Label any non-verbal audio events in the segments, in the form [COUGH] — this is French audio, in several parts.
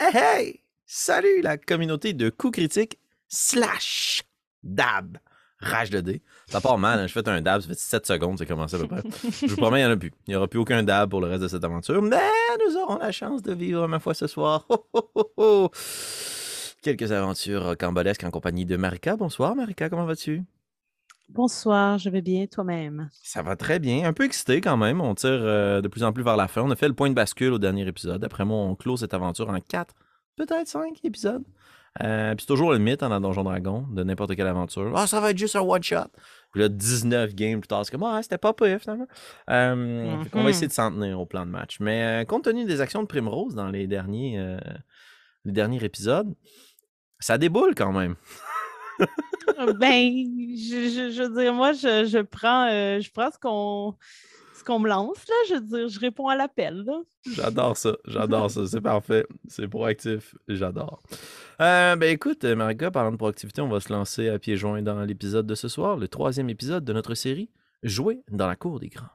Hey hey! Salut la communauté de coups critiques slash dab. Rage de dé. Ça part mal, hein, je fais un dab, ça fait 7 secondes, c'est commencé à peu près. Je vous promets, il n'y en a plus. Il n'y aura plus aucun dab pour le reste de cette aventure, mais nous aurons la chance de vivre ma foi ce soir. Quelques aventures cambolesques en compagnie de Marika. Bonsoir Marika, comment vas-tu? Bonsoir, je vais bien toi-même. Ça va très bien. Un peu excité quand même. On tire euh, de plus en plus vers la fin. On a fait le point de bascule au dernier épisode. Après moi, on close cette aventure en 4, peut-être 5 épisodes. Euh, puis c'est toujours le mythe hein, dans Donjon Dragon de n'importe quelle aventure. Ah, ça va être juste un one-shot. Puis là, 19 games plus tard, c'est comme, ah, c'était pas pire finalement. Euh, qu'on va Mhm. essayer de s'en tenir au plan de match. Mais euh, compte tenu des actions de Primrose dans les derniers, les derniers épisodes, ça déboule quand même. [LAUGHS] ben, je, veux dire, moi, je, prends, euh, je prends ce qu'on ce qu'on me lance, là. Je veux dire, je réponds à l'appel. J'adore ça, j'adore ça, c'est parfait, c'est proactif, j'adore. Euh, ben écoute, euh, Marika, parlant de proactivité, on va se lancer à pieds joints dans l'épisode de ce soir, le troisième épisode de notre série, Jouer dans la cour des grands.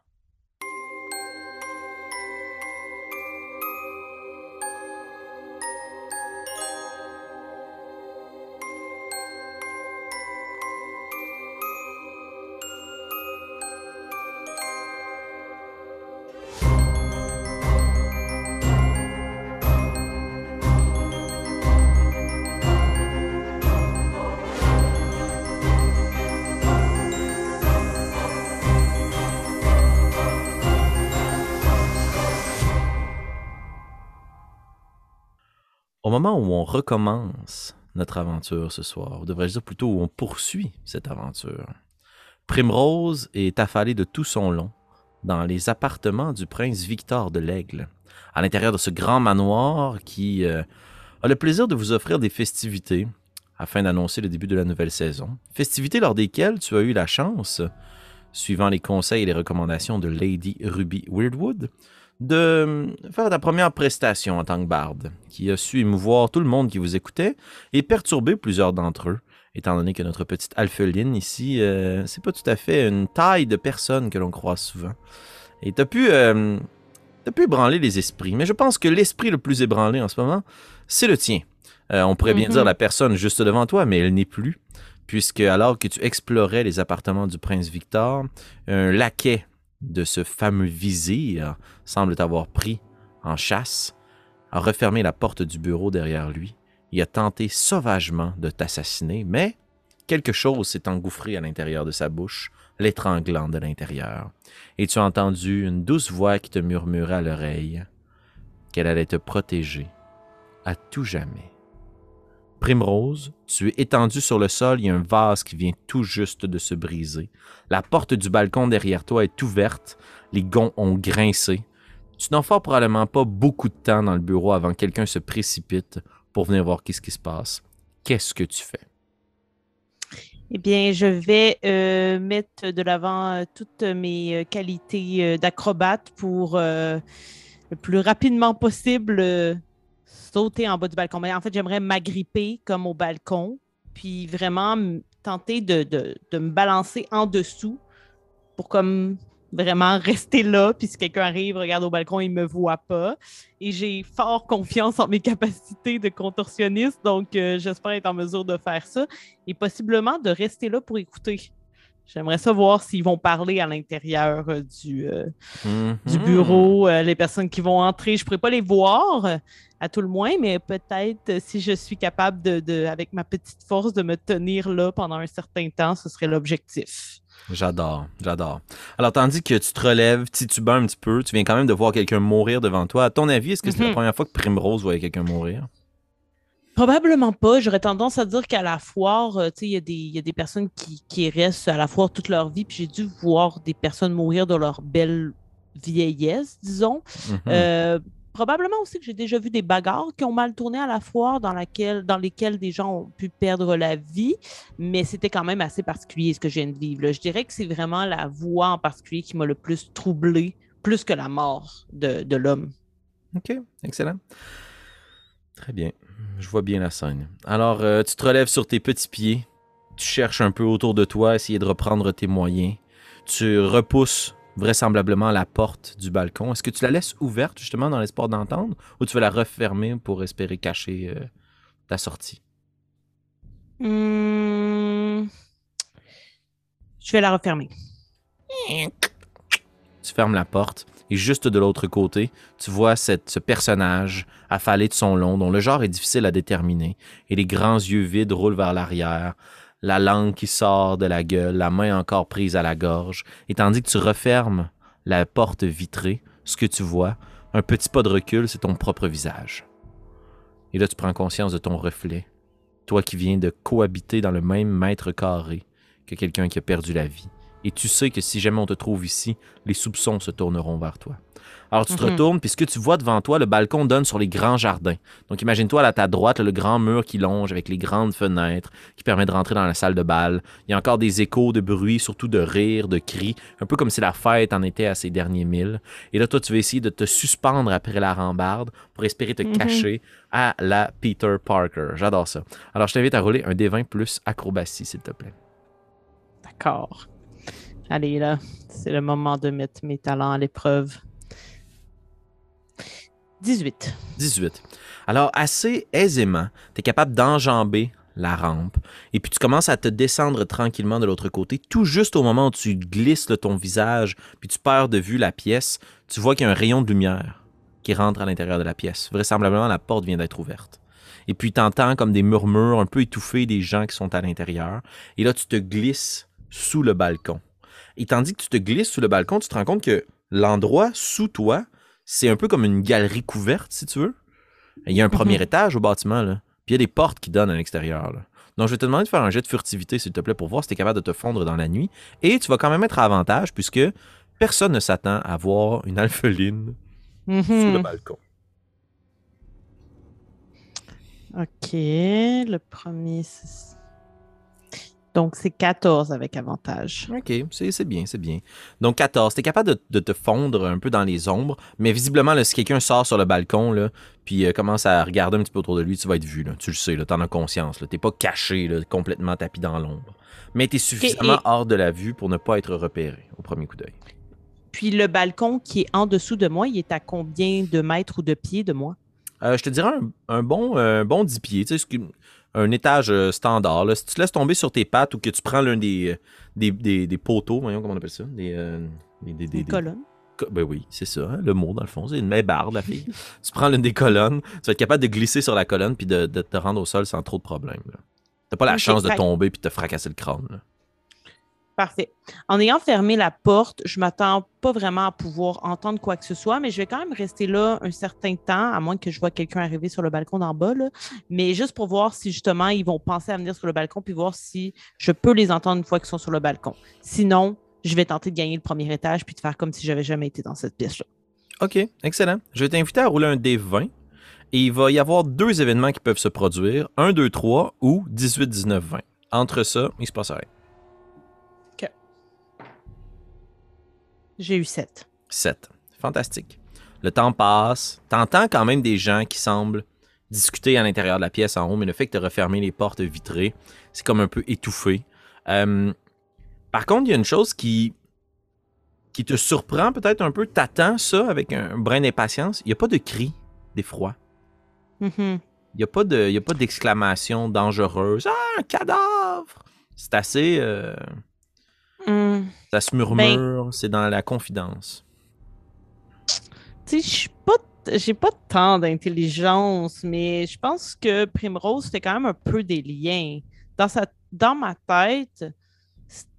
Au moment où on recommence notre aventure ce soir, ou devrais-je dire plutôt où on poursuit cette aventure, Primrose est affalée de tout son long dans les appartements du prince Victor de l'Aigle, à l'intérieur de ce grand manoir qui euh, a le plaisir de vous offrir des festivités afin d'annoncer le début de la nouvelle saison. Festivités lors desquelles tu as eu la chance, suivant les conseils et les recommandations de Lady Ruby Weirdwood, de euh, faire ta première prestation en tant que barde, qui a su émouvoir tout le monde qui vous écoutait et perturber plusieurs d'entre eux, étant donné que notre petite alpheline ici, euh, c'est pas tout à fait une taille de personne que l'on croise souvent. Et t'as pu, euh, t'as pu ébranler les esprits, mais je pense que l'esprit le plus ébranlé en ce moment, c'est le tien. Euh, on pourrait bien Mhm. dire la personne juste devant toi, mais elle n'est plus, puisque alors que tu explorais les appartements du prince Victor, un laquais de ce fameux vizir semble t'avoir pris en chasse, a refermé la porte du bureau derrière lui et a tenté sauvagement de t'assassiner, mais quelque chose s'est engouffré à l'intérieur de sa bouche, l'étranglant de l'intérieur. Et tu as entendu une douce voix qui te murmurait à l'oreille qu'elle allait te protéger à tout jamais. Primrose, tu es étendu sur le sol, il y a un vase qui vient tout juste de se briser. La porte du balcon derrière toi est ouverte, les gonds ont grincé. Tu n'as fort probablement pas beaucoup de temps dans le bureau avant que quelqu'un se précipite pour venir voir qu'est-ce qui se passe. Qu'est-ce que tu fais? Eh bien, je vais euh, mettre de l'avant euh, toutes mes euh, qualités d'acrobate pour le plus rapidement possible sauter en bas du balcon. Mais en fait, j'aimerais m'agripper comme au balcon, puis vraiment tenter de me balancer en dessous pour comme vraiment rester là. Puis si quelqu'un arrive, regarde au balcon, il ne me voit pas. Et j'ai fort confiance en mes capacités de contorsionniste, donc euh, j'espère être en mesure de faire ça et possiblement de rester là pour écouter. J'aimerais savoir s'ils vont parler à l'intérieur euh, du, euh, du Mhm. bureau, euh, les personnes qui vont entrer. Je ne pourrais pas les voir euh, à tout le moins, mais peut-être si je suis capable, de, de- avec ma petite force, de me tenir là pendant un certain temps, ce serait l'objectif. J'adore, j'adore. Alors, tandis que tu te relèves, titubant un petit peu, tu viens quand même de voir quelqu'un mourir devant toi. À ton avis, est-ce que c'est la Mhm. première fois que Primrose voyait quelqu'un mourir? Probablement pas. J'aurais tendance à dire qu'à la foire, euh, il y, a des- il y a des personnes qui, qui restent à la foire toute leur vie, puis j'ai dû voir des personnes mourir de leur belle vieillesse, disons. Mhm. Euh, probablement aussi que j'ai déjà vu des bagarres qui ont mal tourné à la foire, dans, laquelle, dans lesquelles des gens ont pu perdre la vie, mais c'était quand même assez particulier ce que je viens de vivre. là. Je dirais que c'est vraiment la voix en particulier qui m'a le plus troublé, plus que la mort de, de l'homme. OK, excellent. Très bien. Je vois bien la scène. Alors, euh, tu te relèves sur tes petits pieds. Tu cherches un peu autour de toi, essayer de reprendre tes moyens. Tu repousses vraisemblablement la porte du balcon. Est-ce que tu la laisses ouverte justement dans l'espoir d'entendre ou tu veux la refermer pour espérer cacher euh, ta sortie? Hmm. Je vais la refermer. Tu fermes la porte et juste de l'autre côté, tu vois cette, ce personnage affalé de son long dont le genre est difficile à déterminer et les grands yeux vides roulent vers l'arrière, la langue qui sort de la gueule, la main encore prise à la gorge, et tandis que tu refermes la porte vitrée, ce que tu vois, un petit pas de recul, c'est ton propre visage. Et là, tu prends conscience de ton reflet, toi qui viens de cohabiter dans le même mètre carré que quelqu'un qui a perdu la vie. Et tu sais que si jamais on te trouve ici, les soupçons se tourneront vers toi. Alors tu te Mhm. retournes, puis ce que tu vois devant toi, le balcon donne sur les grands jardins. Donc imagine-toi à ta droite, le grand mur qui longe avec les grandes fenêtres qui permet de rentrer dans la salle de bal. Il y a encore des échos de bruit, surtout de rires, de cris, un peu comme si la fête en était à ses derniers milles. Et là, toi, tu vas essayer de te suspendre après la rambarde pour espérer te Mhm. cacher à la Peter Parker. J'adore ça. Alors je t'invite à rouler un D20 plus acrobatie, s'il te plaît. D'accord. Allez, là, c'est le moment de mettre mes talents à l'épreuve. 18. 18. Alors, assez aisément, tu es capable d'enjamber la rampe et puis tu commences à te descendre tranquillement de l'autre côté. Tout juste au moment où tu glisses ton visage puis tu perds de vue la pièce, tu vois qu'il y a un rayon de lumière qui rentre à l'intérieur de la pièce. Vraisemblablement, la porte vient d'être ouverte. Et puis, tu entends comme des murmures un peu étouffés des gens qui sont à l'intérieur. Et là, tu te glisses sous le balcon. Et tandis que tu te glisses sous le balcon, tu te rends compte que l'endroit sous toi, c'est un peu comme une galerie couverte, si tu veux. Il y a un premier Mhm. étage au bâtiment, là. Puis il y a des portes qui donnent à l'extérieur. Donc, je vais te demander de faire un jet de furtivité, s'il te plaît, pour voir si tu es capable de te fondre dans la nuit. Et tu vas quand même être à avantage, puisque personne ne s'attend à voir une alpheline Mhm. sous le balcon. OK. Le premier. c'est- Donc, c'est 14 avec avantage. OK, c'est c'est bien, c'est bien. Donc 14, tu es capable de, de te fondre un peu dans les ombres, mais visiblement, là, si quelqu'un sort sur le balcon, là, puis euh, commence à regarder un petit peu autour de lui, tu vas être vu, là. tu le sais, tu en as conscience. Tu n'es pas caché, là, complètement tapis dans l'ombre. Mais tu es suffisamment et- hors de la vue pour ne pas être repéré au premier coup d'œil. Puis le balcon qui est en dessous de moi, il est à combien de mètres ou de pieds de moi? Euh, je te dirais un, un bon, un bon 10 pieds, tu sais, un étage euh, standard. là. Si tu te laisses tomber sur tes pattes ou que tu prends l'un des, euh, des, des, des poteaux, voyons comment on appelle ça, des, euh, des, des- des- Une des- colonne. Co- Ben oui, c'est ça, hein, le mot dans le fond. C'est une mébarde, la fille. [LAUGHS] tu prends l'une des colonnes, tu vas être capable de glisser sur la colonne puis de, de te rendre au sol sans trop de problèmes. T'as pas la chance de tomber puis de te fracasser le crâne. là. Parfait. En ayant fermé la porte, je m'attends pas vraiment à pouvoir entendre quoi que ce soit, mais je vais quand même rester là un certain temps, à moins que je vois quelqu'un arriver sur le balcon d'en bas, mais juste pour voir si justement ils vont penser à venir sur le balcon, puis voir si je peux les entendre une fois qu'ils sont sur le balcon. Sinon, je vais tenter de gagner le premier étage, puis de faire comme si j'avais jamais été dans cette pièce-là. OK, excellent. Je vais t'inviter à rouler un D20 et il va y avoir deux événements qui peuvent se produire 1, 2, 3 ou 18, 19, 20. Entre ça, il se passe rien. J'ai eu 7. 7. Fantastique. Le temps passe. T'entends quand même des gens qui semblent discuter à l'intérieur de la pièce en haut, mais le fait que tu as refermé les portes vitrées, c'est comme un peu étouffé. Euh, par contre, il y a une chose qui, qui te surprend peut-être un peu. T'attends ça avec un brin d'impatience. Il n'y a pas de cri d'effroi. Mhm. Il n'y a pas de- il y a pas d'exclamation dangereuse. Ah, un cadavre! C'est assez. euh, Hum. Ça se murmure, c'est dans la confidence. Tu sais, je suis pas. J'ai pas tant d'intelligence, mais je pense que Primrose fait quand même un peu des liens. Dans, sa, dans ma tête,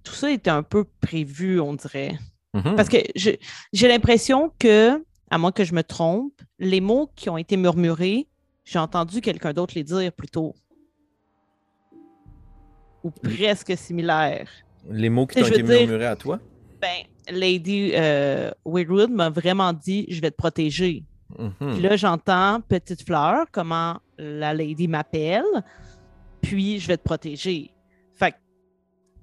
tout ça était un peu prévu, on dirait. Mhm. Parce que j'ai l'impression que, à moins que je me trompe, les mots qui ont été murmurés, j'ai entendu quelqu'un d'autre les dire plutôt. Ou presque similaires. Les mots qui t'ont été murmurés à toi? Ben, Lady euh, Weirwood m'a vraiment dit je vais te protéger. Mhm. Puis là, j'entends Petite Fleur, comment la lady m'appelle, puis je vais te protéger. Fait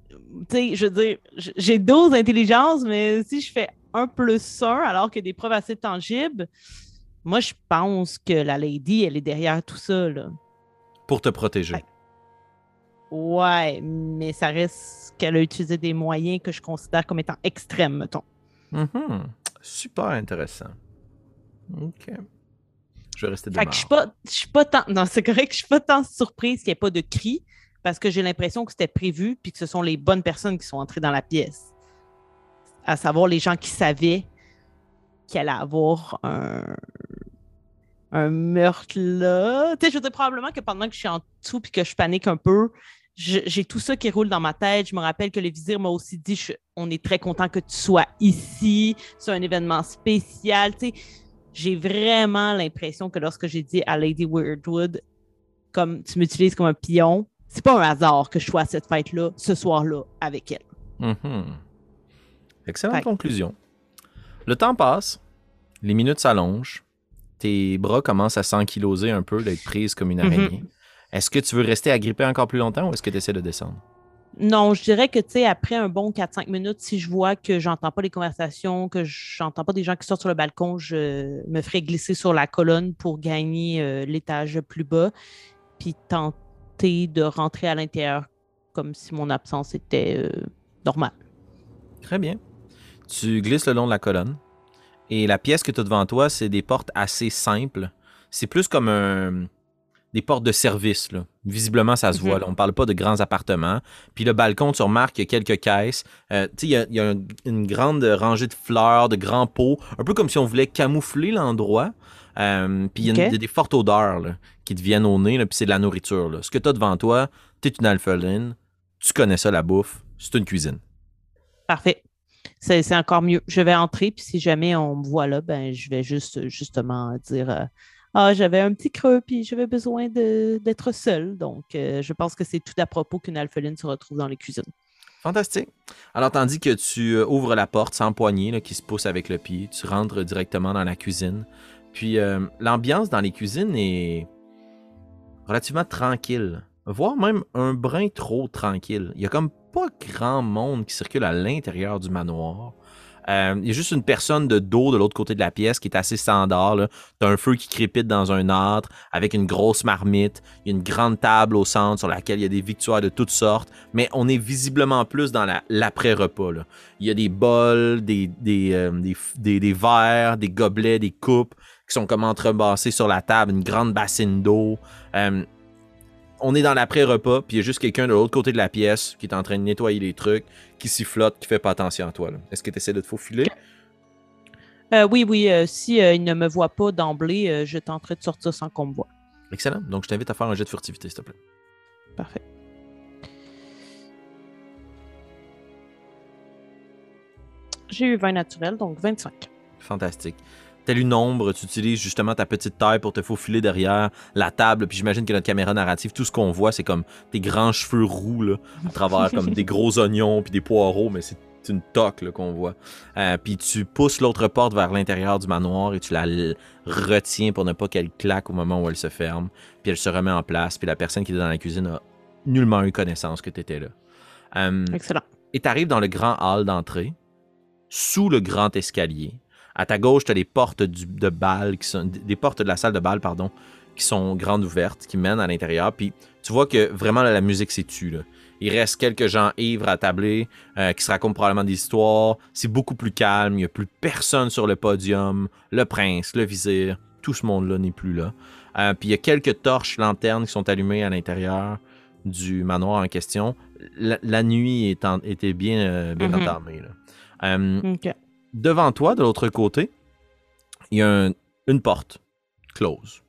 tu sais, je veux dire, j'ai 12 intelligences, mais si je fais un plus un alors que des preuves assez tangibles, moi, je pense que la lady, elle est derrière tout ça, là. Pour te protéger. Ouais, mais ça reste qu'elle a utilisé des moyens que je considère comme étant extrêmes, mettons. Mhm. Super intéressant. OK. Je vais rester de Fait que je suis pas, je suis pas tant. Non, c'est correct, je suis pas tant surprise qu'il n'y ait pas de cri parce que j'ai l'impression que c'était prévu puis que ce sont les bonnes personnes qui sont entrées dans la pièce. À savoir les gens qui savaient qu'il allait avoir un, un meurtre là. Tu sais, je veux dire, probablement que pendant que je suis en dessous puis que je panique un peu, j'ai tout ça qui roule dans ma tête. Je me rappelle que le vizir m'a aussi dit je- on est très content que tu sois ici. C'est un événement spécial. Tu sais, j'ai vraiment l'impression que lorsque j'ai dit à Lady Weirdwood, comme tu m'utilises comme un pion, c'est pas un hasard que je sois à cette fête-là, ce soir-là, avec elle. Mhm. Excellente Fait- conclusion. Le temps passe, les minutes s'allongent, tes bras commencent à s'enkyloser un peu, d'être prise comme une Mhm. araignée. Est-ce que tu veux rester agrippé encore plus longtemps ou est-ce que tu essaies de descendre? Non, je dirais que, tu sais, après un bon 4-5 minutes, si je vois que j'entends pas les conversations, que j'entends pas des gens qui sortent sur le balcon, je me ferai glisser sur la colonne pour gagner euh, l'étage plus bas, puis tenter de rentrer à l'intérieur comme si mon absence était euh, normale. Très bien. Tu glisses le long de la colonne. Et la pièce que tu as devant toi, c'est des portes assez simples. C'est plus comme un- des portes de service. Là. Visiblement, ça se Mhm. voit. là. On ne parle pas de grands appartements. Puis le balcon, tu remarques qu'il y a quelques caisses. Euh, il y a, il y a un- une grande rangée de fleurs, de grands pots. Un peu comme si on voulait camoufler l'endroit. Euh, puis il y a une- des fortes odeurs là, qui te viennent au nez. puis c'est de la nourriture. là. Ce que tu as devant toi, tu es une alpheline. Tu connais ça, la bouffe. C'est une cuisine. Parfait. C'est c'est encore mieux. Je vais entrer, puis si jamais on me voit là, ben, je vais juste justement dire euh, Ah, j'avais un petit creux, puis j'avais besoin d'être seule. Donc, euh, je pense que c'est tout à propos qu'une alpheline se retrouve dans les cuisines. Fantastique. Alors, tandis que tu euh, ouvres la porte sans poignée qui se pousse avec le pied, tu rentres directement dans la cuisine. Puis, euh, l'ambiance dans les cuisines est relativement tranquille, voire même un brin trop tranquille. Il y a comme pas grand monde qui circule à l'intérieur du manoir. Euh, il y a juste une personne de dos de l'autre côté de la pièce qui est assez standard. là. T'as un feu qui crépite dans un âtre avec une grosse marmite. Il y a une grande table au centre sur laquelle il y a des victoires de toutes sortes mais on est visiblement plus dans la- l'après-repas. Il y a des bols, des, des, euh, des, des- verres, des gobelets, des coupes qui sont comme entrebâssés sur la table, une grande bassine d'eau. Euh, on est dans l'après-repas, puis il y a juste quelqu'un de l'autre côté de la pièce qui est en train de nettoyer les trucs, qui sifflote, qui fait pas attention à toi. Est-ce que tu essaies de te faufiler? Euh, oui, oui, euh, si euh, il ne me voit pas d'emblée, euh, je tenterai de sortir sans qu'on me voie. Excellent. Donc, je t'invite à faire un jet de furtivité, s'il te plaît. Parfait. J'ai eu 20 naturel, donc 25. Fantastique. Tel une ombre, tu utilises justement ta petite taille pour te faufiler derrière la table. Puis j'imagine que notre caméra narrative, tout ce qu'on voit, c'est comme tes grands cheveux roux là, à travers comme des gros [LAUGHS] oignons puis des poireaux, mais c'est une toque là, qu'on voit. Euh, puis tu pousses l'autre porte vers l'intérieur du manoir et tu la retiens pour ne pas qu'elle claque au moment où elle se ferme. Puis elle se remet en place. Puis la personne qui est dans la cuisine a nullement eu connaissance que tu étais là. Euh, Excellent. et tu arrives dans le grand hall d'entrée, sous le grand escalier. À ta gauche, tu as les portes du- de qui sont, des portes de la salle de bal, pardon, qui sont grandes ouvertes, qui mènent à l'intérieur. Puis tu vois que vraiment là, la musique s'est tue. là. Il reste quelques gens ivres à tabler euh, qui se racontent probablement des histoires. C'est beaucoup plus calme. Il n'y a plus personne sur le podium. Le prince, le vizir, tout ce monde-là n'est plus là. Euh, puis il y a quelques torches, lanternes qui sont allumées à l'intérieur du manoir en question. La, la nuit est en- était bien, euh, bien Mhm. entamée. là. Devant toi, de l'autre côté, il y a un- une porte close.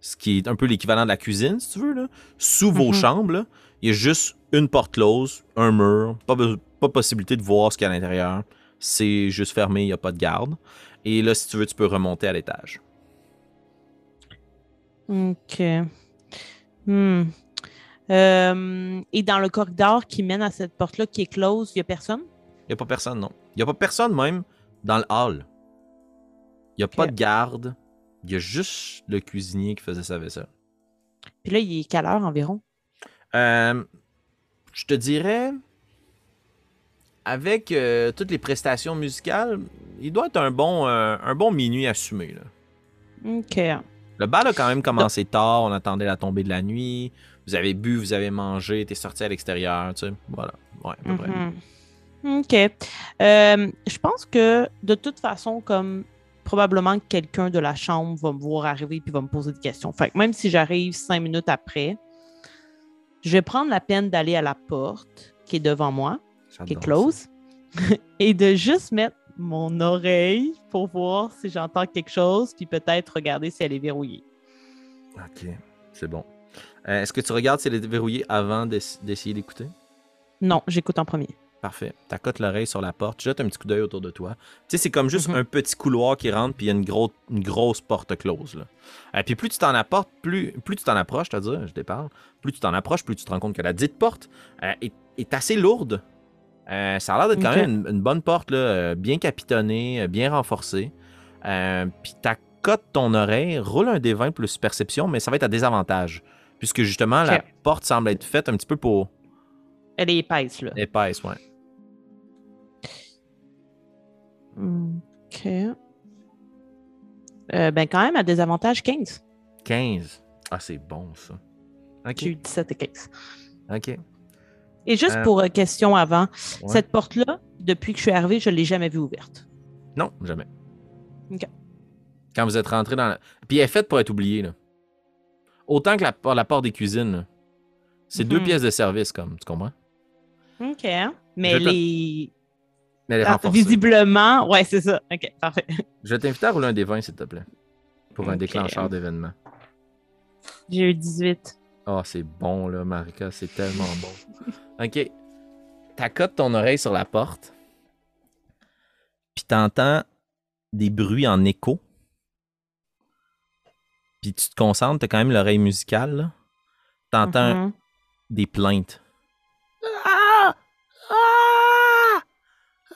Ce qui est un peu l'équivalent de la cuisine, si tu veux. Là. Sous vos Mhm. chambres, là, il y a juste une porte close, un mur, pas possibilité de voir ce qu'il y a à l'intérieur. C'est juste fermé, il n'y a pas de garde. Et là, si tu veux, tu peux remonter à l'étage. OK. Hmm. Euh, et dans le corridor qui mène à cette porte-là qui est close, il n'y a personne? Il n'y a pas personne, non. Il n'y a pas personne même dans le hall. Il n'y a pas de garde. Il y a juste le cuisinier qui faisait sa vaisselle. Puis là, il est quelle heure environ? Euh, je te dirais, avec euh, toutes les prestations musicales, il doit être un bon, euh, un bon minuit assumé. là. OK. Le bal a quand même commencé tard, on attendait la tombée de la nuit. Vous avez bu, vous avez mangé, t'es sorti à l'extérieur, tu sais. Voilà. Ouais, à peu près. OK. Euh, je pense que de toute façon, comme probablement que quelqu'un de la chambre va me voir arriver puis va me poser des questions. Fait que même si j'arrive cinq minutes après, je vais prendre la peine d'aller à la porte qui est devant moi, qui est close, [LAUGHS] et de juste mettre mon oreille pour voir si j'entends quelque chose, puis peut-être regarder si elle est verrouillée. Ok, c'est bon. Euh, Est-ce que tu regardes si elle est verrouillée avant d'ess- d'essayer d'écouter? Non, j'écoute en premier. Parfait. T'accotes l'oreille sur la porte, tu jettes un petit coup d'œil autour de toi. Tu sais, c'est comme juste Mhm. un petit couloir qui rentre, puis il y a une, gros- une grosse porte close. Là. Euh, puis plus tu t'en apportes, plus, plus tu t'en approches, c'est-à-dire, je déparle, plus tu t'en approches, plus tu te rends compte que la dite porte euh, est, est assez lourde. Euh, ça a l'air d'être quand même une, une bonne porte, là, euh, bien capitonnée, bien renforcée. Puis t'accotes ton oreille, roule un des 20 plus perception, mais ça va être à désavantage. Puisque justement, la porte semble être faite un petit peu pour Elle est épaisse, là. épaisse, ouais. OK. Euh, ben, quand même, à désavantage 15. 15. Ah, c'est bon, ça. J'ai eu 17 et 15. Ok. Et juste Euh, pour euh, question avant, Ouais. cette porte-là, depuis que je suis arrivée, je ne l'ai jamais vue ouverte. Non, jamais. Ok. Quand vous êtes rentré dans la... Puis elle est faite pour être oubliée, là. Autant que la, por- la porte des cuisines. C'est deux Mhm. pièces de service, comme, tu comprends? OK. Mais Je les. Mais elle est Ah, renforcée. visiblement, ouais, c'est ça. OK, parfait. [LAUGHS] Je vais t'inviter à rouler un des 20, s'il te plaît. Pour un déclencheur d'événement. J'ai eu 18. Oh, c'est bon, là, Marika. C'est tellement bon. OK. T'accotes ton oreille sur la porte. Puis t'entends des bruits en écho. Puis tu te concentres, t'as quand même l'oreille musicale, là. T'entends Mhm. des plaintes.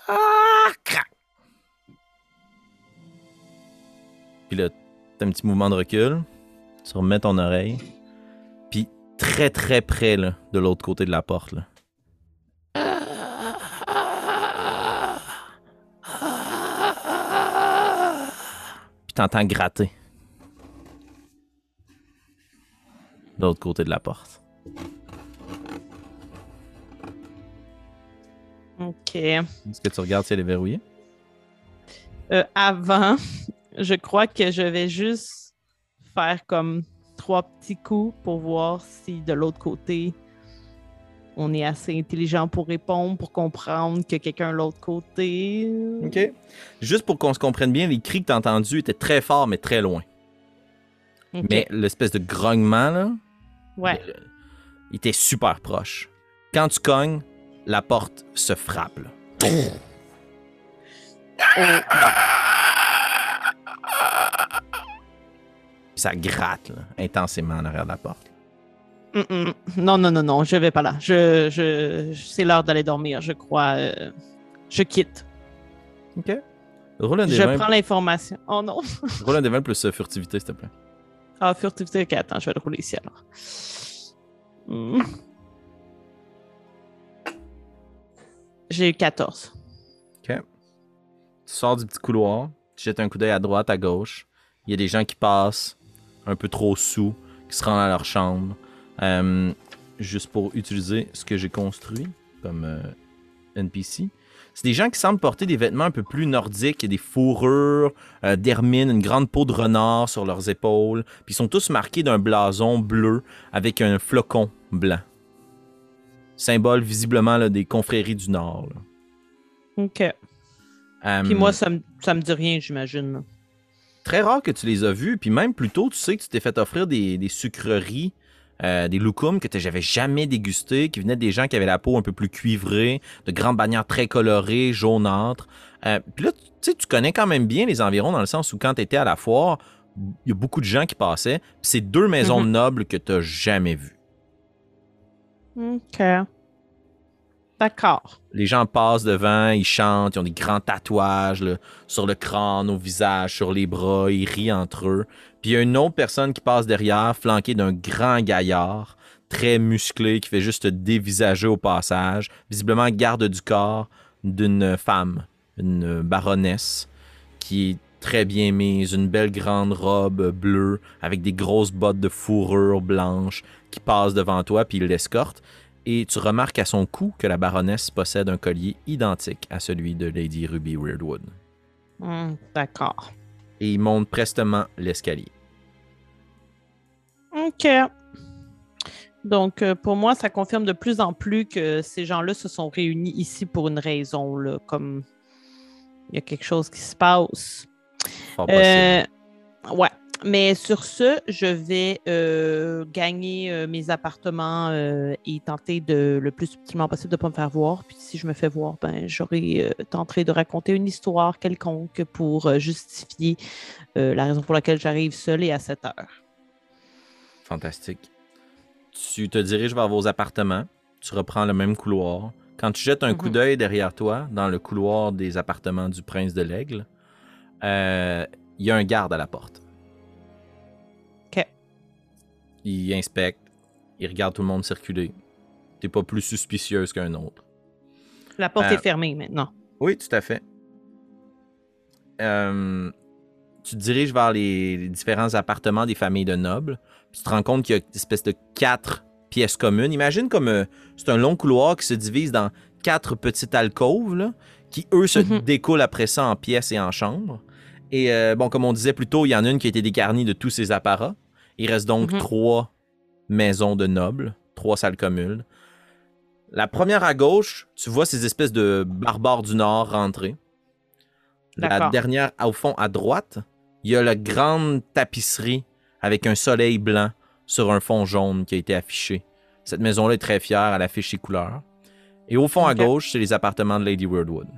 Ah! Puis là, t'as un petit mouvement de recul. Tu remets ton oreille. Puis très très près de l'autre côté de la porte. Là. Puis t'entends gratter. De l'autre côté de la porte. OK. Est-ce que tu regardes si elle est verrouillée? Euh, avant, [LAUGHS] je crois que je vais juste faire comme trois petits coups pour voir si de l'autre côté, on est assez intelligent pour répondre, pour comprendre que quelqu'un de l'autre côté. OK. Juste pour qu'on se comprenne bien, les cris que t'as entendus étaient très forts, mais très loin. OK. Mais l'espèce de grognement, là, Ouais. il était super proche. Quand tu cognes, la porte se frappe. là. Puis ça gratte là, intensément en arrière de la porte. Mm, mm. Non, non, non, non, je vais pas là. Je, je, je- c'est l'heure d'aller dormir, je crois. euh, je quitte. OK. Roule un des Je 20, prends l'information. Oh non. [LAUGHS] roule un des 20 plus euh, furtivité, s'il te plaît. Ah, furtivité, ok, attends, je vais le rouler ici alors. Hmm. J'ai eu 14. Tu sors du petit couloir, tu jettes un coup d'œil à droite, à gauche. Il y a des gens qui passent, un peu trop sous, qui se rendent à leur chambre, euh, juste pour utiliser ce que j'ai construit comme euh, NPC. C'est des gens qui semblent porter des vêtements un peu plus nordiques, des fourrures, euh, d'hermine, une grande peau de renard sur leurs épaules, puis ils sont tous marqués d'un blason bleu avec un flocon blanc. Symbole visiblement là, des confréries du Nord. là. Ok. Puis moi, ça me, ça me dit rien, j'imagine. très rare que tu les as vus. Puis même plus tôt, tu sais que tu t'es fait offrir des, des sucreries, euh, des loukoums que j'avais jamais dégusté, qui venaient des gens qui avaient la peau un peu plus cuivrée, de grandes bannières très colorées, jaunâtres. Euh, puis là, tu sais, tu connais quand même bien les environs dans le sens où quand tu étais à la foire, il y a beaucoup de gens qui passaient. C'est deux maisons Mhm. nobles que tu jamais vues. Ok. D'accord. Les gens passent devant, ils chantent, ils ont des grands tatouages sur le crâne, au visage, sur les bras, ils rient entre eux. Puis il y a une autre personne qui passe derrière, flanquée d'un grand gaillard, très musclé, qui fait juste dévisager au passage, visiblement garde du corps d'une femme, une baronesse, qui est très bien mise, une belle grande robe bleue, avec des grosses bottes de fourrure blanche, qui passe devant toi, puis il l'escorte. Et tu remarques à son cou que la baronesse possède un collier identique à celui de Lady Ruby Weirdwood. Hmm, D'accord. Et il monte prestement l'escalier. OK. Donc, euh, pour moi, ça confirme de plus en plus que ces gens-là se sont réunis ici pour une raison, là, comme il y a quelque chose qui se passe. Fort. Euh, ouais. Mais sur ce, je vais euh, gagner euh, mes appartements euh, et tenter de le plus subtilement possible de ne pas me faire voir. Puis si je me fais voir, ben j'aurai tenté de raconter une histoire quelconque pour justifier la raison pour laquelle j'arrive seule et à cette heure. Fantastique. Tu te diriges vers vos appartements. Tu reprends le même couloir. Quand tu jettes un coup Mhm. d'œil derrière toi, dans le couloir des appartements du prince de l'Aigle, il y a un garde à la porte. Il inspecte, il regarde tout le monde circuler. T'es pas plus suspicieuse qu'un autre. La porte Euh, est fermée maintenant. Oui, tout à fait. Euh, tu te diriges vers les, les différents appartements des familles de nobles. puis tu te rends compte qu'il y a une espèce de quatre pièces communes. Imagine comme euh, c'est un long couloir qui se divise dans quatre petites alcôves, là, qui eux se Mhm. découlent après ça en pièces et en chambres. Et euh, bon, comme on disait plus tôt, il y en a une qui a été dégarnie de tous ces apparats. Il reste donc Mhm. trois maisons de nobles, trois salles communes. La première à gauche, tu vois ces espèces de barbares du Nord rentrer. La dernière, au fond, à droite, il y a la grande tapisserie avec un soleil blanc sur un fond jaune qui a été affiché. Cette maison-là est très fière, elle affiche ses couleurs. Et au fond, à gauche, c'est les appartements de Lady Weirdwood.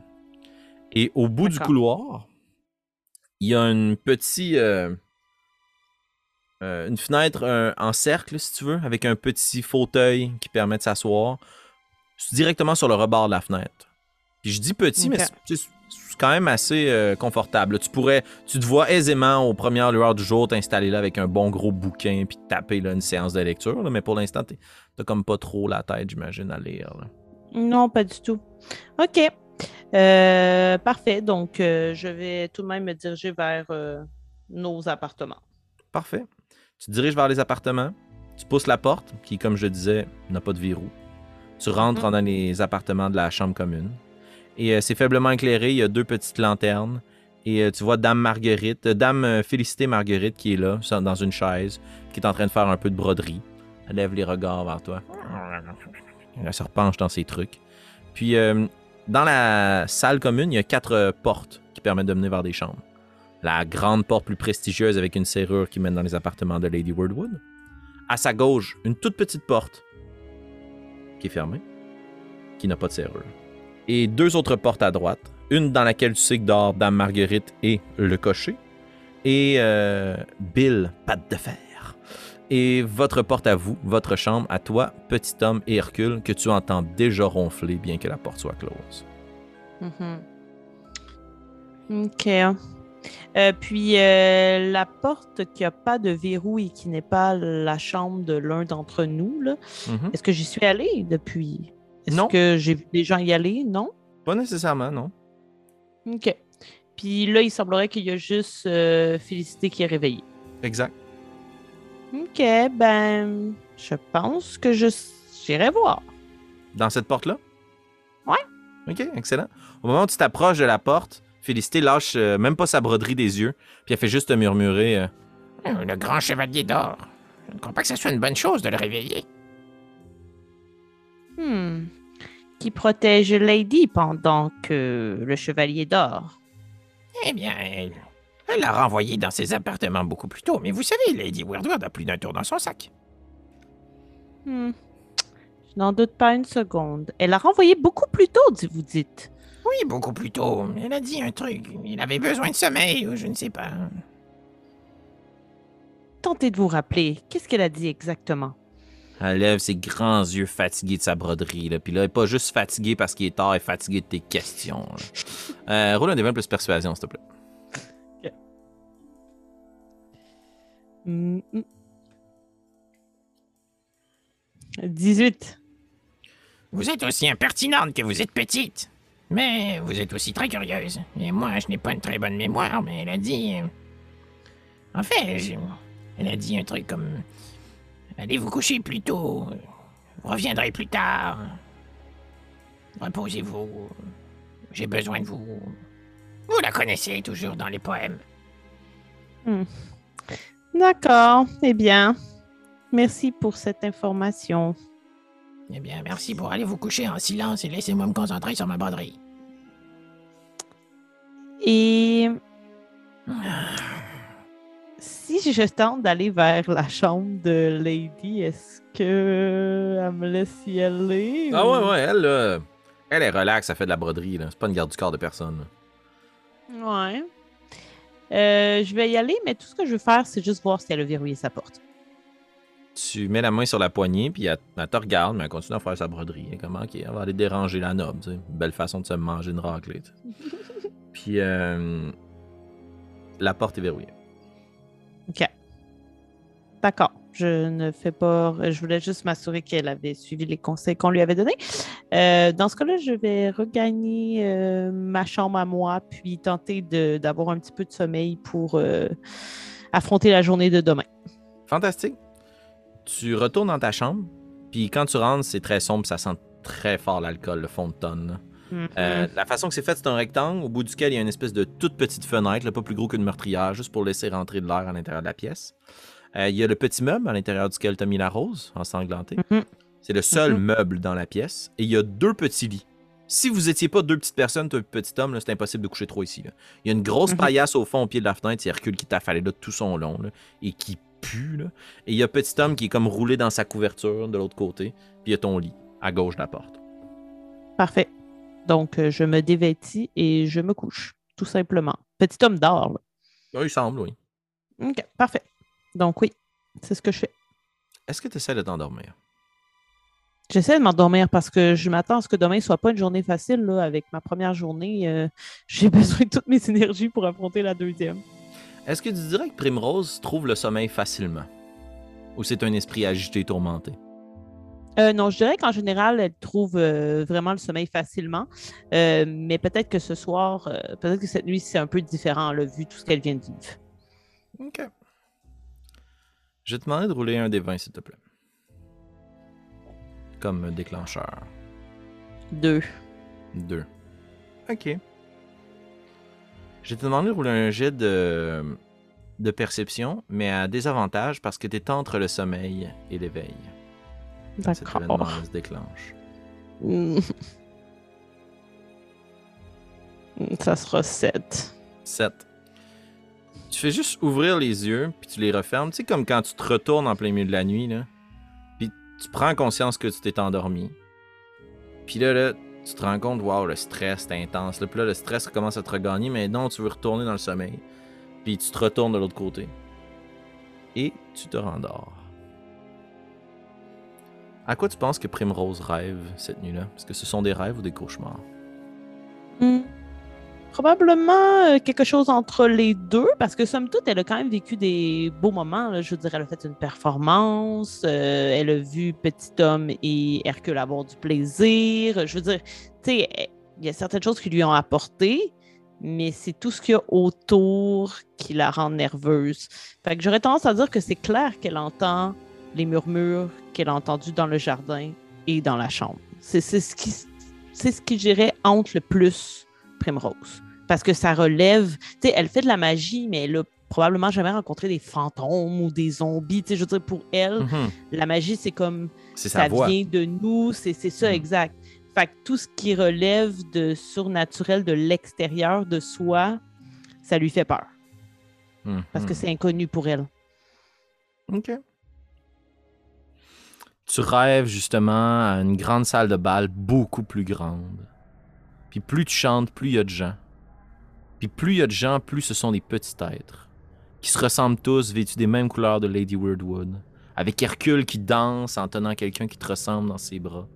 Et au bout du couloir, il y a une petite... euh, euh, une fenêtre euh, en cercle, si tu veux, avec un petit fauteuil qui permet de s'asseoir. Directement sur le rebord de la fenêtre. Puis je dis petit, mais c'est- quand même assez euh, confortable. Tu pourrais, tu te vois aisément aux premières lueurs du jour t'installer là avec un bon gros bouquin puis taper là, une séance de lecture. là. mais pour l'instant, t'as comme pas trop la tête, j'imagine, à lire. là. Non, pas du tout. OK. Euh, parfait. Donc, euh, je vais tout de même me diriger vers nos appartements. Parfait. Tu te diriges vers les appartements. Tu pousses la porte, qui, comme je disais, n'a pas de verrou. Tu rentres Mhm. dans les appartements de la chambre commune. Et euh, c'est faiblement éclairé. Il y a deux petites lanternes. Et euh, tu vois Dame Marguerite, euh, Dame Félicité Marguerite qui est là, dans une chaise, qui est en train de faire un peu de broderie. Elle lève les regards vers toi. Elle se repenche dans ses trucs. Puis, dans la salle commune, il y a quatre portes qui permettent de mener vers des chambres. La grande porte plus prestigieuse avec une serrure qui mène dans les appartements de Lady Wordwood. À sa gauche, une toute petite porte qui est fermée, qui n'a pas de serrure. Et deux autres portes à droite. Une dans laquelle tu sais que dort Dame Marguerite et le cocher. Et euh, Bill, patte de fer. Et votre porte à vous, votre chambre à toi, petit homme et Hercule, que tu entends déjà ronfler bien que la porte soit close. OK. Euh, puis, euh, la porte qui n'a pas de verrou et qui n'est pas la chambre de l'un d'entre nous, là, Mhm. est-ce que j'y suis allée depuis? Est-ce Non. que j'ai vu des gens y aller? Non? Pas nécessairement, non. OK. Puis là, il semblerait qu'il y a juste euh, Félicité qui est réveillée. Exact. OK, ben, je pense que je j'irai voir. Dans cette porte-là? Ouais. OK, excellent. Au moment où tu t'approches de la porte, Félicité lâche euh, même pas sa broderie des yeux, puis elle fait juste te murmurer euh, Euh, Le grand chevalier d'or. Je ne crois pas que ce soit une bonne chose de le réveiller. Hmm. Qui protège Lady pendant que le chevalier dort? Eh bien, elle elle l'a renvoyé dans ses appartements beaucoup plus tôt. Mais vous savez, Lady Weirdwood a plus d'un tour dans son sac. Hmm. Je n'en doute pas une seconde. Elle a renvoyé beaucoup plus tôt, dit- vous dites. Oui, beaucoup plus tôt. Elle a dit un truc. Il avait besoin de sommeil, ou je ne sais pas. Tentez de vous rappeler. Qu'est-ce qu'elle a dit exactement? Elle lève ses grands yeux fatigués de sa broderie. Là. Puis là, elle est pas juste fatiguée parce qu'il est tard, elle est fatiguée de tes questions. là. [LAUGHS] Euh, roule un plus persuasion, s'il te plaît. Hmm, hmm. 18. Vous êtes aussi impertinente que vous êtes petite. Mais vous êtes aussi très curieuse. Et moi, je n'ai pas une très bonne mémoire, mais elle a dit. euh, En fait, elle a dit un truc comme. Allez vous coucher plus tôt. reviendrai plus tard. Reposez-vous. J'ai besoin de vous. Vous la connaissez toujours dans les poèmes. D'accord. Eh bien, merci pour cette information. Eh bien, merci pour aller vous coucher en silence et laissez-moi me concentrer sur ma broderie. Et si je tente d'aller vers la chambre de Lady, est-ce que elle me laisse y aller? Ah ou- ouais, ouais, elle, là, elle est relax, elle fait de la broderie, là. C'est pas une garde du corps de personne. là. Ouais. Euh, je vais y aller, mais tout ce que je veux faire, c'est juste voir si elle a verrouillé sa porte. Tu mets la main sur la poignée, puis elle, elle te regarde, mais elle continue à faire sa broderie. Elle est comme, ok, elle va aller déranger la noble, tu sais. Une belle façon de se manger une raclée, tu sais. [LAUGHS] Puis, euh, la porte est verrouillée. D'accord. Je ne fais pas. Je voulais juste m'assurer qu'elle avait suivi les conseils qu'on lui avait donnés. Euh, dans ce cas-là, je vais regagner euh, ma chambre à moi, puis tenter d'avoir un petit peu de sommeil pour affronter la journée de demain. Fantastique. Tu retournes dans ta chambre, puis quand tu rentres, c'est très sombre, ça sent très fort l'alcool, le fond de tonne. Mhm. Euh, la façon que c'est fait, c'est un rectangle au bout duquel il y a une espèce de toute petite fenêtre, là, pas plus gros qu'une meurtrière, juste pour laisser rentrer de l'air à l'intérieur de la pièce. Euh, il y a le petit meuble à l'intérieur duquel tu as mis la rose, ensanglanté. Mhm. C'est le seul Mhm. meuble dans la pièce. Et il y a deux petits lits. Si vous étiez pas deux petites personnes, et petit homme, c'est impossible de coucher trop ici. là. Il y a une grosse paillasse au fond, au pied de la fenêtre. C'est Hercule qui t'a fallu là tout son long là, et qui pue. là. Et il y a petit homme qui est comme roulé dans sa couverture de l'autre côté. Puis il y a ton lit à gauche de la porte. Parfait. Donc, euh, je me dévêtis et je me couche, tout simplement. Petit homme dort. là. Oui, il semble, oui. OK, parfait. Donc, oui, c'est ce que je fais. Est-ce que tu essaies de t'endormir? J'essaie de m'endormir parce que je m'attends à ce que demain soit pas une journée facile. Là, avec ma première journée, euh, [LAUGHS] j'ai besoin de toutes mes énergies pour affronter la deuxième. Est-ce que tu dirais que Primrose trouve le sommeil facilement? Ou c'est un esprit agité, tourmenté? Euh, non, je dirais qu'en général, elle trouve euh, vraiment le sommeil facilement. Euh, mais peut-être que ce soir, euh, peut-être que cette nuit, c'est un peu différent, là, vu tout ce qu'elle vient de vivre. OK. Je vais te demander de rouler un des 20, s'il te plaît. Comme déclencheur. Deux. Deux. OK. Je vais te demander de rouler un jet de, de perception, mais à désavantage parce que tu es entre le sommeil et l'éveil. D'accord. se déclenche. Hmm. Ça sera sept. 7. Tu fais juste ouvrir les yeux, puis tu les refermes. Tu sais, comme quand tu te retournes en plein milieu de la nuit, là. Puis tu prends conscience que tu t'es endormi. Puis là, là, tu te rends compte, waouh, le stress, c'est intense. Là, puis là, le stress commence à te regagner, mais non, tu veux retourner dans le sommeil. Puis tu te retournes de l'autre côté. Et tu te rendors. À quoi tu penses que Primrose rêve cette nuit-là? Est-ce que ce sont des rêves ou des cauchemars? Hmm. Probablement euh, quelque chose entre les deux, parce que somme toute, elle a quand même vécu des beaux moments. là. Je veux dire, elle a fait une performance, euh, elle a vu Petit Homme et Hercule avoir du plaisir. Je veux dire, tu sais, eh, il y a certaines choses qui lui ont apporté, mais c'est tout ce qu'il y a autour qui la rend nerveuse. Fait que j'aurais tendance à dire que c'est clair qu'elle entend les murmures qu'elle a entendus dans le jardin et dans la chambre. C'est ce qui, c'est ce qui j'irais entre le plus Primrose. Parce que ça relève, tu sais, elle fait de la magie, mais elle a probablement jamais rencontré des fantômes ou des zombies. Tu sais, je veux dire, pour elle, Mhm. la magie, c'est comme C'est sa ça voix. vient de nous, c'est ça, Mhm. exact. Fait que tout ce qui relève de surnaturel de l'extérieur de soi, ça lui fait peur. Parce que Mhm. c'est inconnu pour elle. OK. Tu rêves justement à une grande salle de bal beaucoup plus grande. Puis plus tu chantes, plus il y a de gens. Puis plus il y a de gens, plus ce sont des petits êtres. Qui se ressemblent tous, vêtus des mêmes couleurs de Lady Weirdwood. Avec Hercule qui danse en tenant quelqu'un qui te ressemble dans ses bras.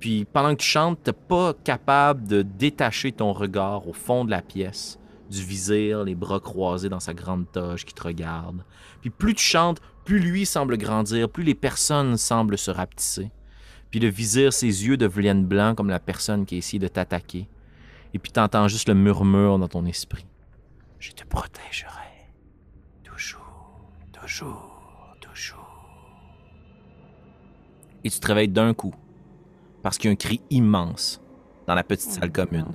Puis pendant que tu chantes, t'es pas capable de détacher ton regard au fond de la pièce, du vizir, les bras croisés dans sa grande toge qui te regarde. Puis plus tu chantes, plus lui semble grandir, plus les personnes semblent se rapetisser. Puis le vizir, ses yeux deviennent blancs comme la personne qui essaie de t'attaquer. Et puis t'entends juste le murmure dans ton esprit. Je te protégerai. Toujours, toujours, toujours. Et tu te réveilles d'un coup. Parce qu'il y a un cri immense dans la petite Oh salle commune.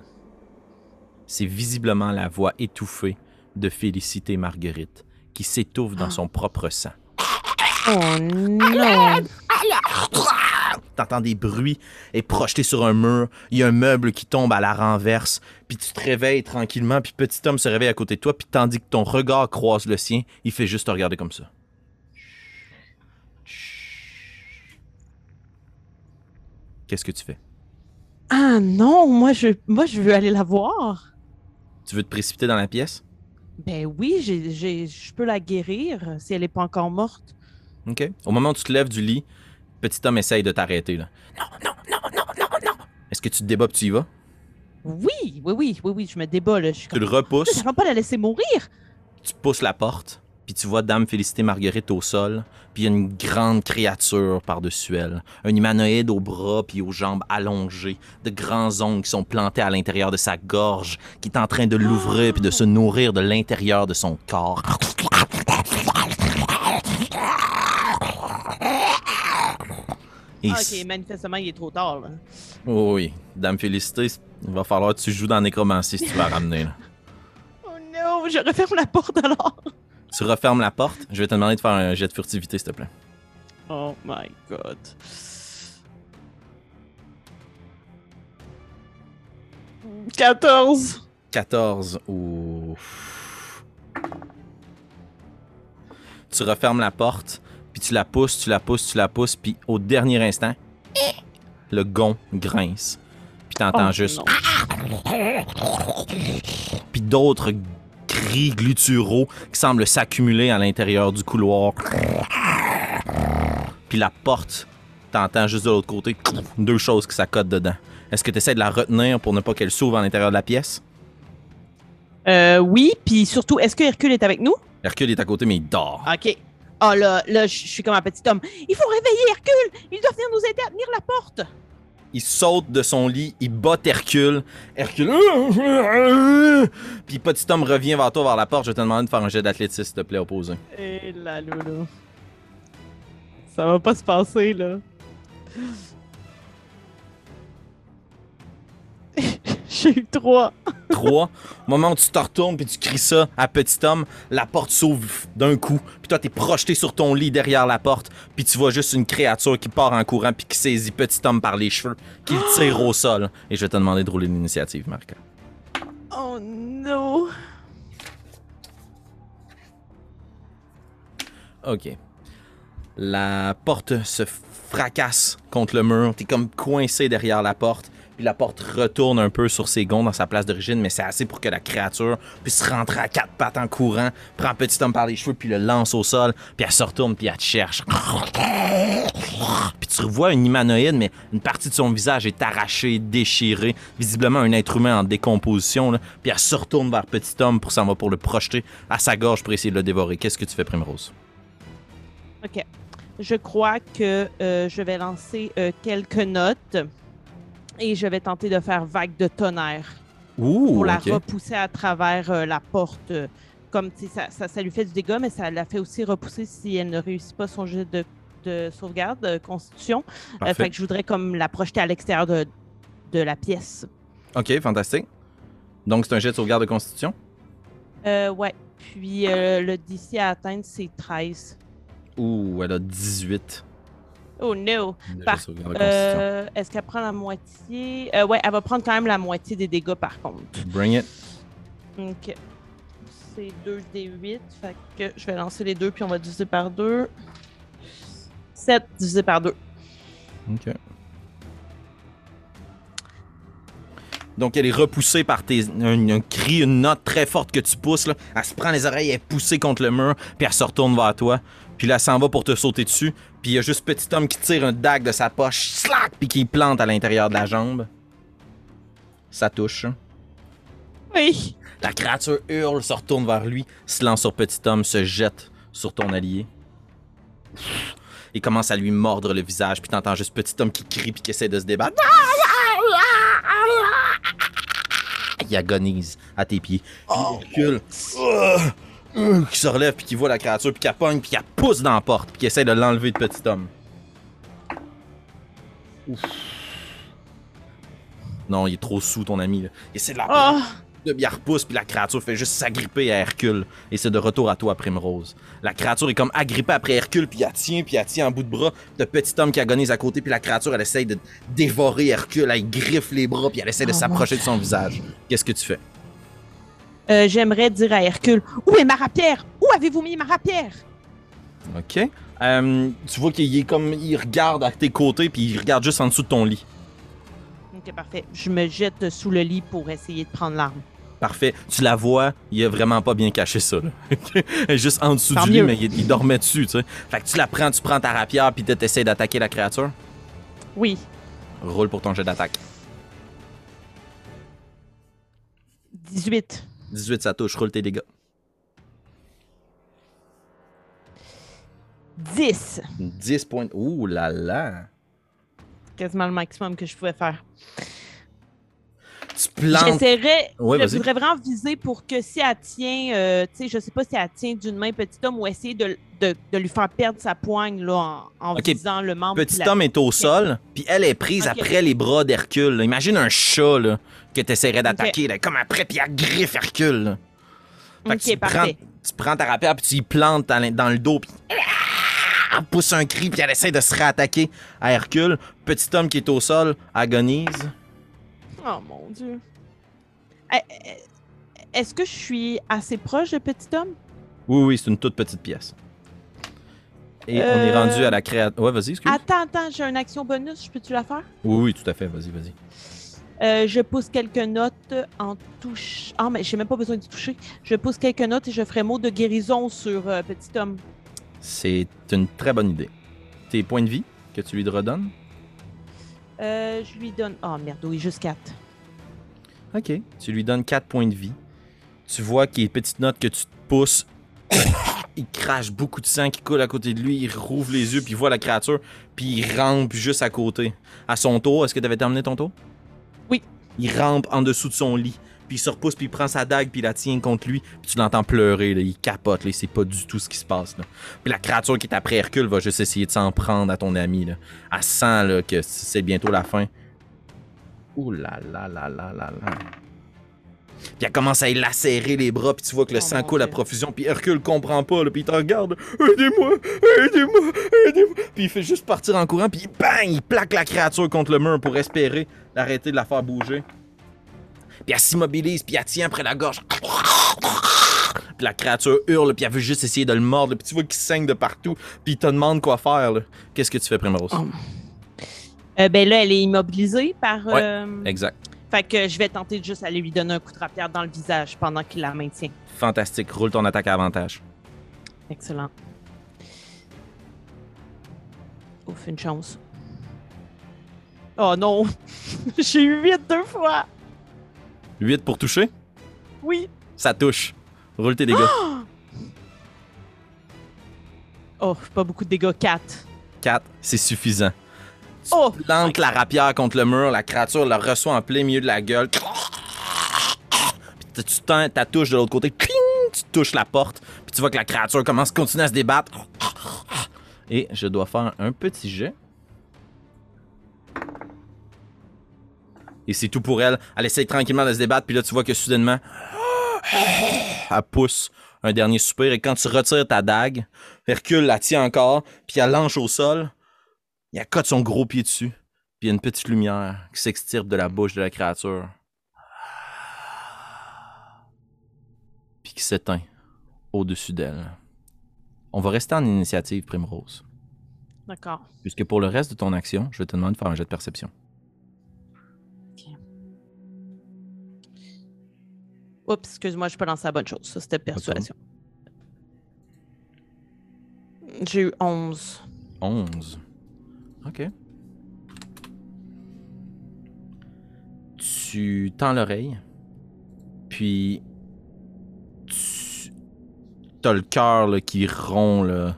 C'est visiblement la voix étouffée de Félicité Marguerite qui s'étouffe dans Ah. son propre sang. Oh non! T'entends des bruits et projeté sur un mur, il y a un meuble qui tombe à la renverse, puis tu te réveilles tranquillement, puis petit homme se réveille à côté de toi, puis tandis que ton regard croise le sien, il fait juste te regarder comme ça. Qu'est-ce que tu fais? Ah non, moi je, moi je veux aller la voir. Tu veux te précipiter dans la pièce? Ben oui, je peux la guérir si elle n'est pas encore morte. OK. Au moment où tu te lèves du lit, petit homme essaye de t'arrêter. là. Non, non, non, non, non, non. Est-ce que tu te débats puis tu y vas? Oui, oui, oui, oui, oui, je me débat là. Je suis Tu comme, le repousses, ça va pas la laisser mourir. tu pousses la porte, puis tu vois Dame Félicité Marguerite au sol, puis il y a une grande créature par-dessus elle. Un humanoïde aux bras puis aux jambes allongées, de grands ongles qui sont plantés à l'intérieur de sa gorge, qui est en train de l'ouvrir puis de se nourrir de l'intérieur de son corps. Et Ah, ok, manifestement, il est trop tard là. Oh oui, Dame Félicité, il va falloir que tu joues dans Nécromancie si tu vas ramener. là. [LAUGHS] Oh non, je referme la porte alors. Tu refermes la porte, je vais te demander de faire un jet de furtivité, s'il te plaît. Oh my god. Quatorze. 14 ou. Tu refermes la porte, puis tu la pousses, tu la pousses, tu la pousses, puis au dernier instant, le gond grince. Puis t'entends Oh, juste. Puis d'autres cris gluturaux qui semblent s'accumuler à l'intérieur du couloir. Puis la porte, t'entends juste de l'autre côté deux choses qui s'accotent dedans. Est-ce que tu essaies de la retenir pour ne pas qu'elle s'ouvre à l'intérieur de la pièce? Euh, oui, puis surtout, est-ce que Hercule est avec nous? Hercule est à côté, mais il dort. Ok. Oh là, là, je suis comme un petit homme. Il faut réveiller Hercule! Il doit venir nous aider à tenir la porte! Il saute de son lit, il botte Hercule. Hercule. [LAUGHS] Puis petit homme revient vers toi, vers la porte. Je vais te demander de faire un jet d'athlétisme, s'il te plaît, opposé. Et là, là, là. Ça va pas se passer, là. J'ai eu trois. 3. Au moment où tu te retournes puis tu cries ça à petit homme, la porte s'ouvre d'un coup. Puis toi, t'es projeté sur ton lit derrière la porte. Puis tu vois juste une créature qui part en courant puis qui saisit petit homme par les cheveux, qui le tire au sol. Et je vais te demander de rouler l'initiative, Marc. Oh non! OK. La porte se fracasse contre le mur. T'es comme coincé derrière la porte. Puis la porte retourne un peu sur ses gonds dans sa place d'origine, mais c'est assez pour que la créature puisse rentrer à quatre pattes en courant, prend petit homme par les cheveux, puis le lance au sol, puis elle se retourne, puis elle te cherche. Puis tu revois une humanoïde, mais une partie de son visage est arrachée, déchirée, visiblement un être humain en décomposition. Puis elle se retourne vers petit homme pour s'en va pour le projeter à sa gorge pour essayer de le dévorer. Qu'est-ce que tu fais, Primrose? Ok. Je crois que euh, je vais lancer euh, quelques notes et je vais tenter de faire vague de tonnerre Ouh, pour la repousser à travers euh, la porte. euh, comme tu sais, ça, ça, ça lui fait du dégât, mais ça la fait aussi repousser si elle ne réussit pas son jet de, de sauvegarde, de constitution. Euh, Parfait. fait que je voudrais comme la projeter à l'extérieur de, de la pièce. Ok, fantastique. Donc, c'est un jet de sauvegarde de constitution? Ouais. Puis le DC à atteindre, c'est 13. Ouh, elle a 18. Oh no! Par-. Euh, Est-ce qu'elle prend la moitié? Euh, ouais, elle va prendre quand même la moitié des dégâts par contre. Bring it. Ok. C'est 2 des 8. Fait que je vais lancer les deux puis on va diviser par 2. 7 divisé par 2. Ok. Donc, elle est repoussée par tes, un, un cri, une note très forte que tu pousses. Là. Elle se prend les oreilles, elle est poussée contre le mur, puis elle se retourne vers toi. Puis là, elle s'en va pour te sauter dessus. Puis il y a juste petit homme qui tire un dague de sa poche, slack, puis qui plante à l'intérieur de la jambe. Ça touche. Oui! La créature hurle, se retourne vers lui, se lance sur petit homme, se jette sur ton allié. Il commence à lui mordre le visage, puis t'entends juste petit homme qui crie puis qui essaie de se débattre. Il agonise à tes pieds. Il recule. Uh, Qui se relève, puis qui voit la créature, puis qui pogne, puis qui pousse dans la porte, puis qui essaie de l'enlever de petit homme. Non, il est trop sous, ton ami. Là. Il essaie de la Oh! de il repousse, puis la créature fait juste s'agripper à Hercule. Et c'est de retour à toi, Primrose. La créature est comme agrippée après Hercule, puis elle tient, puis elle tient en bout de bras. Le petit homme qui agonise à côté, puis la créature, elle essaye de dévorer Hercule. Elle griffe les bras, puis elle essaie de Oh, s'approcher de son visage. Qu'est-ce que tu fais? Euh, J'aimerais dire à Hercule Où est ma rapière Où avez-vous mis ma rapière OK. Euh, tu vois qu'il est comme... Il regarde à tes côtés, puis il regarde juste en dessous de ton lit. Ok, parfait. Je me jette sous le lit pour essayer de prendre l'arme. Parfait. Tu la vois, il a vraiment pas bien caché ça. Là. [LAUGHS] Juste en dessous Tant du lit, mais il, il dormait dessus, tu sais. Fait que tu la prends, tu prends ta rapière, puis tu essaies d'attaquer la créature? Oui. Roule pour ton jet d'attaque. 18. 18, ça touche. Roule tes dégâts. 10. 10 points. Ouh là là. Quasiment le maximum que je pouvais faire. Tu plantes. J'essaierais, Ouais, je voudrais vraiment viser pour que si elle tient, euh, tu sais, je sais pas si elle tient d'une main petit homme ou essayer de, de, de lui faire perdre sa poigne là, en, visant le membre. Petit la- homme est au sol, puis elle est prise après les bras d'Hercule. Imagine un chat là, que tu essaierais d'attaquer, là, comme après, puis elle griffe Hercule. là. Fait que tu, prends, tu prends ta rapière, puis tu y plantes dans, le- dans le dos, puis elle pousse un cri, puis elle essaie de se réattaquer à Hercule. Petit homme qui est au sol agonise. Oh mon Dieu. Eh, eh, Est-ce que je suis assez proche de petit homme? Oui, oui, c'est une toute petite pièce. Et on est rendu à la créature. Ouais, vas-y, excuse. Attends, attends, j'ai une action bonus, je peux-tu la faire? Oui, oui, tout à fait, vas-y, vas-y. Euh, je pousse quelques notes en touche. Ah, mais j'ai même pas besoin de toucher. Je pousse quelques notes et je ferai mot de guérison sur euh, petit homme. C'est une très bonne idée. Tes points de vie que tu lui redonnes? Euh, je lui donne. Oh merde, oui, juste 4. Ok. Tu lui donnes 4 points de vie. Tu vois qu'il y a une petite note que tu te pousses. [COUGHS] il crache beaucoup de sang qui coule à côté de lui. Il rouvre les yeux, puis il voit la créature. Puis il rampe juste à côté. À son tour, est-ce que tu avais terminé ton tour? Oui. Il rampe en dessous de son lit. Puis il se repousse, puis il prend sa dague, puis il la tient contre lui. Puis tu l'entends pleurer, là. il capote, là. il sait pas du tout ce qui se passe. Là. Puis la créature qui est après Hercule va juste essayer de s'en prendre à ton ami. Là. Elle sent là, que c'est bientôt la fin. Ouh là là là là là là. Puis elle commence à y lacérer les bras, puis tu vois que le Oh sang coule à profusion, puis Hercule comprend pas, là, puis il te regarde. Aidez-moi, aidez-moi, aidez-moi. Puis il fait juste partir en courant, puis bang, il plaque la créature contre le mur pour espérer l'arrêter de la faire bouger. Puis elle s'immobilise, puis elle tient après la gorge. Puis la créature hurle, puis elle veut juste essayer de le mordre, puis tu vois qu'il saigne de partout, puis il te demande quoi faire. Qu'est-ce que tu fais, Primrose? Oh. Euh, ben là, elle est immobilisée par. Ouais. euh, Exact. Fait que je vais tenter de juste aller lui donner un coup de rapière dans le visage pendant qu'il la maintient. Fantastique. Roule ton attaque à avantage. Excellent. Ouf, une chance. Oh non! [LAUGHS] J'ai eu 8 deux fois! 8 pour toucher? Oui! Ça touche. Roule tes dégâts. [GASPS] Oh, pas beaucoup de dégâts. 4. 4, c'est suffisant. Tu Oh! plantes la rapière contre le mur, la créature le reçoit en plein milieu de la gueule. Puis tu- tends ta touche de l'autre côté, tu touches la porte, puis tu vois que la créature commence à continuer à se débattre. Et je dois faire un petit jet. Et c'est tout pour elle. Elle essaye tranquillement de se débattre, puis là tu vois que soudainement, [GASPS] elle pousse un dernier soupir, et quand tu retires ta dague, Hercule la tient encore, puis elle lance au sol. Il accote son gros pied dessus. Puis il y a une petite lumière qui s'extirpe de la bouche de la créature. Puis qui s'éteint au-dessus d'elle. On va rester en initiative, Primrose. D'accord. Puisque pour le reste de ton action, je vais te demander de faire un jet de perception. Oups, excuse-moi, je suis pas lancé la bonne chose. Ça, c'était persuasion. J'ai eu 11. 11. Ok. Tu tends l'oreille, puis tu as le cœur là, qui rompt, là.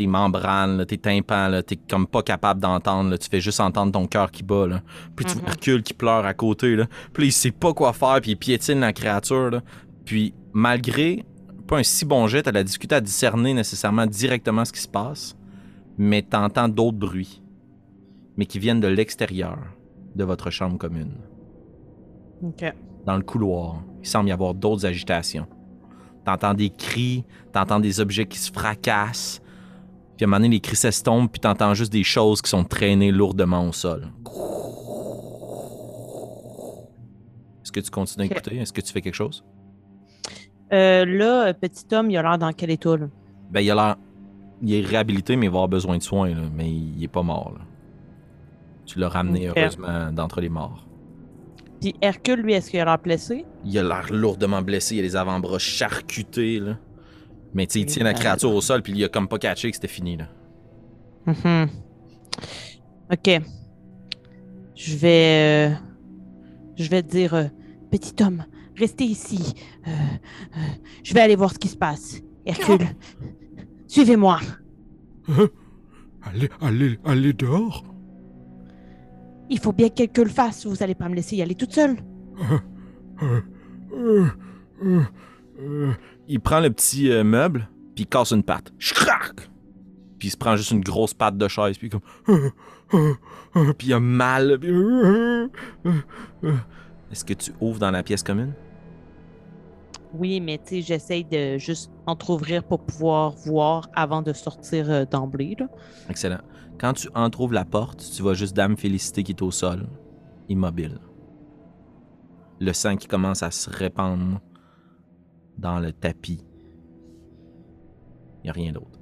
Tes membranes, là, tes tympans, t'es comme pas capable d'entendre, tu fais juste entendre ton cœur qui bat. Là. Puis tu Hercule qui pleure à côté, là. puis il sait pas quoi faire, puis il piétine la créature. Là. Puis malgré pas un si bon jet, t'as la difficulté à discerner nécessairement directement ce qui se passe mais t'entends d'autres bruits. mais qui viennent de l'extérieur de votre chambre commune. Dans le couloir, il semble y avoir d'autres agitations. T'entends des cris, t'entends des objets qui se fracassent, puis à un moment donné, les cris s'estompent, puis t'entends juste des choses qui sont traînées lourdement au sol. Est-ce que tu continues à écouter? Est-ce que tu fais quelque chose? Euh, là, euh, petit homme, il a l'air dans quel état, là? Ben, il a l'air. Il est réhabilité, mais il va avoir besoin de soins, là. mais il est pas mort. là. Tu l'as ramené, heureusement, d'entre les morts. Puis Hercule, lui, est-ce qu'il a l'air blessé? Il a l'air lourdement blessé, il a les avant-bras charcutés, là. Mais tu sais, il tient la créature au sol, puis il a comme pas catché que c'était fini, là. Mhm. OK. Je vais. euh, je vais te dire, euh, petit homme, restez ici. Euh, euh, je vais aller voir ce qui se passe. Hercule, suivez-moi. Allez, allez, allez dehors? Il faut bien que quelqu'un le fasse. Vous allez pas me laisser y aller toute seule. Il prend le petit euh, meuble, puis il casse une patte. Crac! Puis il se prend juste une grosse patte de chaise, puis comme. [LAUGHS] Puis il a mal. puis-. [LAUGHS] Est-ce que tu ouvres dans la pièce commune? Oui, mais tu sais, j'essaye de juste entrouvrir pour pouvoir voir avant de sortir euh, d'emblée. Excellent. Quand tu entrouvres la porte, tu vois juste Dame Félicité qui est au sol, immobile. Le sang qui commence à se répandre dans le tapis. Il n'y a rien d'autre.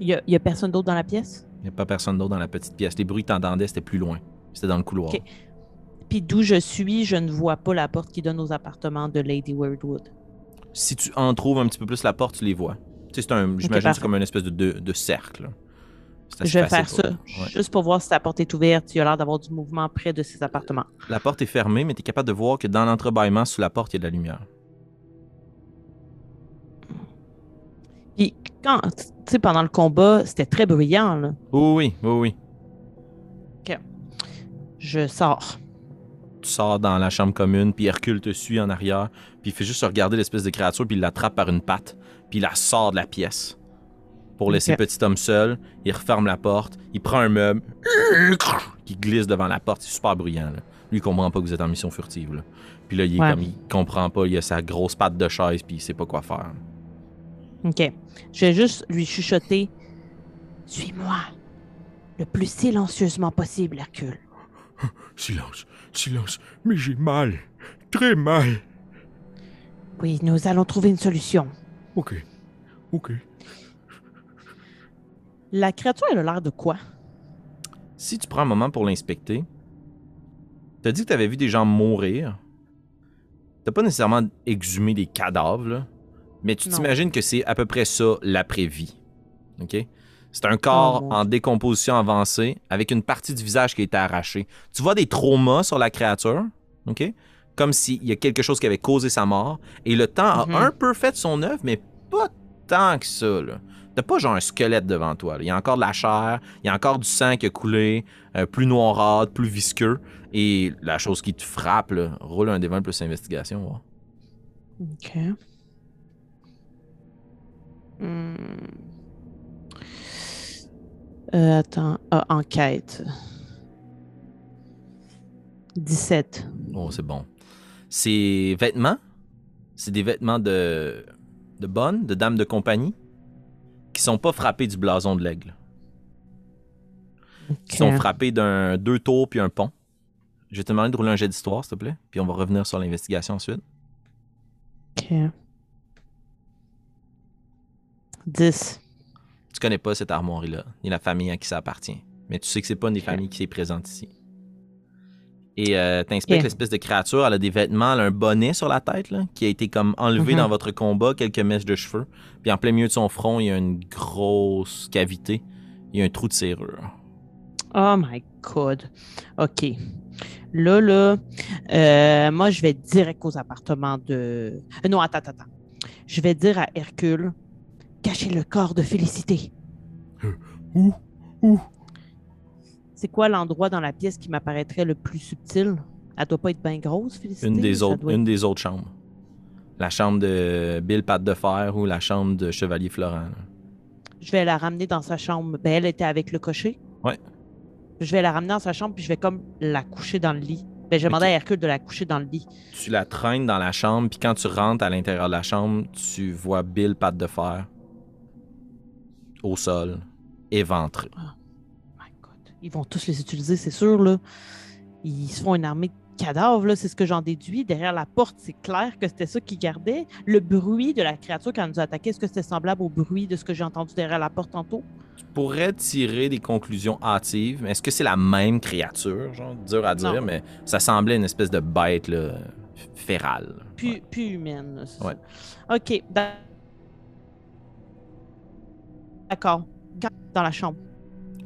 Il y a, a personne d'autre dans la pièce? Il n'y a pas personne d'autre dans la petite pièce. Les bruits que t'entendais, c'était plus loin. C'était dans le couloir. Ok. Puis d'où je suis, je ne vois pas la porte qui donne aux appartements de Lady Weirdwood. Si tu entrouvres un petit peu plus la porte, tu les vois. Tu sais, c'est un, j'imagine que c'est comme une espèce de, de, de cercle. Je vais faire ça, ouais. juste pour voir si la porte est ouverte. Il y a l'air d'avoir du mouvement près de ces appartements. La porte est fermée, mais tu es capable de voir que dans l'entrebâillement, sous la porte, il y a de la lumière. Puis quand, tu sais, pendant le combat, c'était très bruyant. Là. Oui, oui, oui, oui. Je sors. Tu sors dans la chambre commune, puis Hercule te suit en arrière, puis il fait juste regarder l'espèce de créature, puis il l'attrape par une patte, puis il la sort de la pièce. Pour laisser petit homme seul, il referme la porte, il prend un meuble, qui glisse devant la porte, c'est super bruyant. Là. Lui, il comprend pas que vous êtes en mission furtive. Là. Puis là, il est Ouais. comme, il comprend pas, il a sa grosse patte de chaise, puis il sait pas quoi faire. OK. Je vais juste lui chuchoter. Suis-moi. Le plus silencieusement possible, Hercule. [LAUGHS] Silence, silence, mais j'ai mal, très mal. Oui, nous allons trouver une solution. Ok, ok. La créature, elle a l'air de quoi? Si tu prends un moment pour l'inspecter, t'as dit que t'avais vu des gens mourir. T'as pas nécessairement exhumé des cadavres, là, mais tu t'imagines que c'est à peu près ça l'après-vie. OK? C'est un corps Oh, en décomposition avancée avec une partie du visage qui a été arrachée. Tu vois des traumas sur la créature, OK? Comme s'il y a quelque chose qui avait causé sa mort. Et le temps Mhm. a un peu fait son œuvre, mais pas tant que ça, là. T'as pas genre un squelette devant toi. là. Il y a encore de la chair, il y a encore du sang qui a coulé, euh, plus noirâtre, plus visqueux. Et la chose qui te frappe, là, roule un plus investigation. voir. OK. Hmm. Euh, attends. Ah, enquête. 17. Oh, c'est bon. Ces vêtements, c'est des vêtements de, de bonne, de dame de compagnie, qui sont pas frappés du blason de l'aigle. Qui sont frappés d'un deux tours puis un pont. Je vais te demander de rouler un jet d'histoire, s'il te plaît, puis on va revenir sur l'investigation ensuite. OK. 10. Tu connais pas cette armoirie-là, ni la famille à qui ça appartient. Mais tu sais que c'est pas une des familles qui est présente ici. Et euh, t'inspectes l'espèce de créature, elle a des vêtements, elle a un bonnet sur la tête, là, qui a été comme enlevé Mhm. dans votre combat, quelques mèches de cheveux. Puis en plein milieu de son front, il y a une grosse cavité. Il y a un trou de serrure. Oh my God. OK. Là, là, euh, moi, je vais direct aux appartements de. euh, non, attends, attends, attends. Je vais dire à Hercule cacher le corps de Félicité. Où? Où? C'est quoi l'endroit dans la pièce qui m'apparaîtrait le plus subtil? Elle doit pas être bien grosse, Félicité. Une des, autres, doit une des autres chambres. La chambre de Bill Patte de Fer ou la chambre de Chevalier Florent. Je vais la ramener dans sa chambre. Ben, elle était avec le cocher. Ouais. Je vais la ramener dans sa chambre, puis je vais comme la coucher dans le lit. Ben, je vais demander Ok. à Hercule de la coucher dans le lit. Tu la traînes dans la chambre, puis quand tu rentres à l'intérieur de la chambre, tu vois Bill patte de fer au sol, éventré. God. Ils vont tous les utiliser, c'est sûr, là. Ils se font une armée de cadavres, là, c'est ce que j'en déduis. Derrière la porte, c'est clair que c'était ça qu'ils gardaient. Le bruit de la créature quand elle nous a attaqué, est-ce que c'était semblable au bruit de ce que j'ai entendu derrière la porte tantôt? Tu pourrais tirer des conclusions hâtives, mais est-ce que c'est la même créature, genre, dur à dire, Non. mais ça semblait une espèce de bête, là, férale. Plus, Ouais. plus humaine. là, Ouais. ça. OK. d'a- D'accord. Dans la chambre.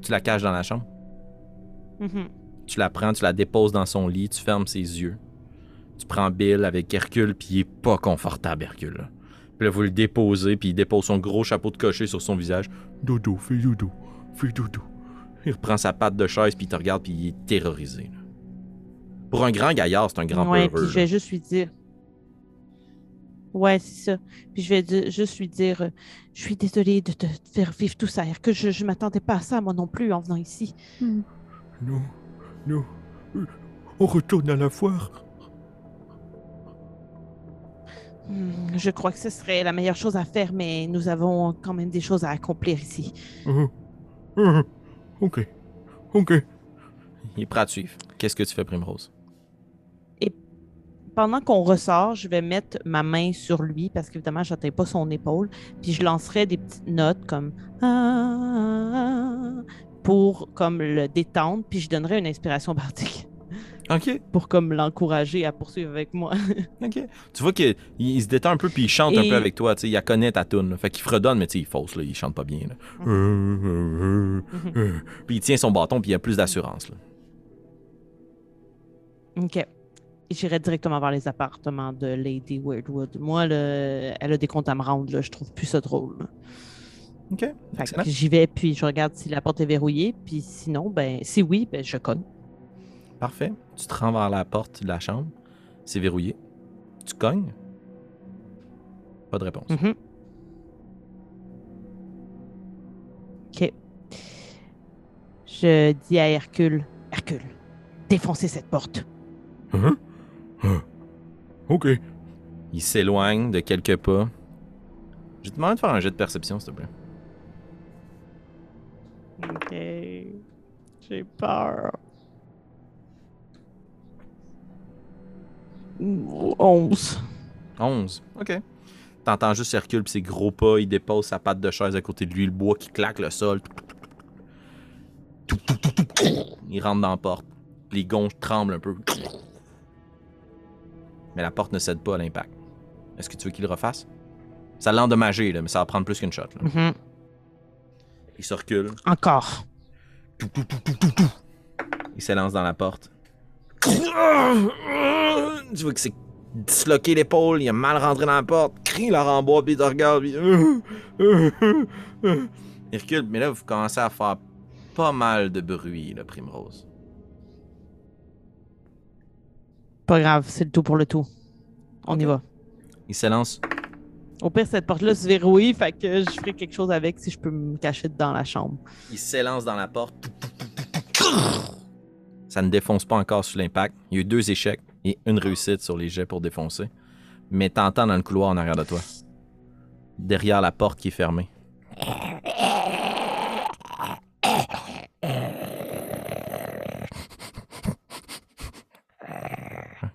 Tu la caches dans la chambre, Mhm. tu la prends, tu la déposes dans son lit, tu fermes ses yeux. Tu prends Bill avec Hercule, puis il est pas confortable, Hercule. Puis là, vous le déposez, puis il dépose son gros chapeau de cocher sur son visage. Dodo, fais dodo, fais dodo. Il reprend sa patte de chaise, puis il te regarde, puis il est terrorisé. là. Pour un grand gaillard, c'est un grand ouais, peureux, puis je vais juste lui dire. Ouais, c'est ça. Puis je vais juste lui dire euh, Je suis désolée de te faire vivre tout ça. Que je ne m'attendais pas à ça, moi non plus, en venant ici. Non, non. Euh, On retourne à la foire. Hmm, je crois que ce serait la meilleure chose à faire, mais nous avons quand même des choses à accomplir ici. Euh, euh, ok, ok. Il est prêt à te suivre. Qu'est-ce que tu fais, Primrose? Pendant qu'on ressort, je vais mettre ma main sur lui parce qu'évidemment, je n'atteins pas son épaule. Puis je lancerai des petites notes comme Ah pour comme le détendre. Puis je donnerai une inspiration bardique OK. pour comme l'encourager à poursuivre avec moi. [LAUGHS] OK. Tu vois qu'il il se détend un peu, puis il chante un peu avec toi. Tu sais, il la connaît ta toune. là. Fait qu'il fredonne, mais tu sais, il fausse, là. Il chante pas bien. là. Euh, euh, euh. Puis il tient son bâton, puis il a plus d'assurance. là. OK. J'irai directement vers les appartements de Lady Weirdwood. Moi, le- elle a des comptes à me rendre. Là. Je trouve plus ça drôle. là. OK. J'y vais, puis je regarde si la porte est verrouillée. Puis sinon, ben, si oui, ben, je cogne. Parfait. Tu te rends vers la porte de la chambre. C'est verrouillé. Tu cognes. Pas de réponse. Mhm. OK. Je dis à Hercule, Hercule, défoncez cette porte. Hein? Ah. Ok. Il s'éloigne de quelques pas. Je te demander de faire un jet de perception, s'il te plaît. OK. J'ai peur. 11. 11. OK. T'entends juste Hercule puis ses gros pas. Il dépose sa patte de chaise à côté de lui. Le bois qui claque le sol. Il rentre dans la porte. Les gonds tremblent un peu. Mais la porte ne cède pas à l'impact. Est-ce que tu veux qu'il le refasse? Ça l'a endommagé, là, mais ça va prendre plus qu'une shot. là. Mhm. Il se recule. Encore. Il s'élance dans la porte. Tu vois que c'est disloqué l'épaule, il a mal rentré dans la porte, crie la rembois, puis il te regarde, puis... Il recule, mais là, vous commencez à faire pas mal de bruit, là, Primrose. Pas grave, c'est le tout pour le tout. On y va. Il s'élance. Au pire, cette porte-là se verrouille, fait que je ferai quelque chose avec si je peux me cacher dans la chambre. Il s'élance dans la porte. Ça ne défonce pas encore sous l'impact. Il y a eu deux échecs et une réussite sur les jets pour défoncer. Mais t'entends dans le couloir en arrière de toi. Derrière la porte qui est fermée.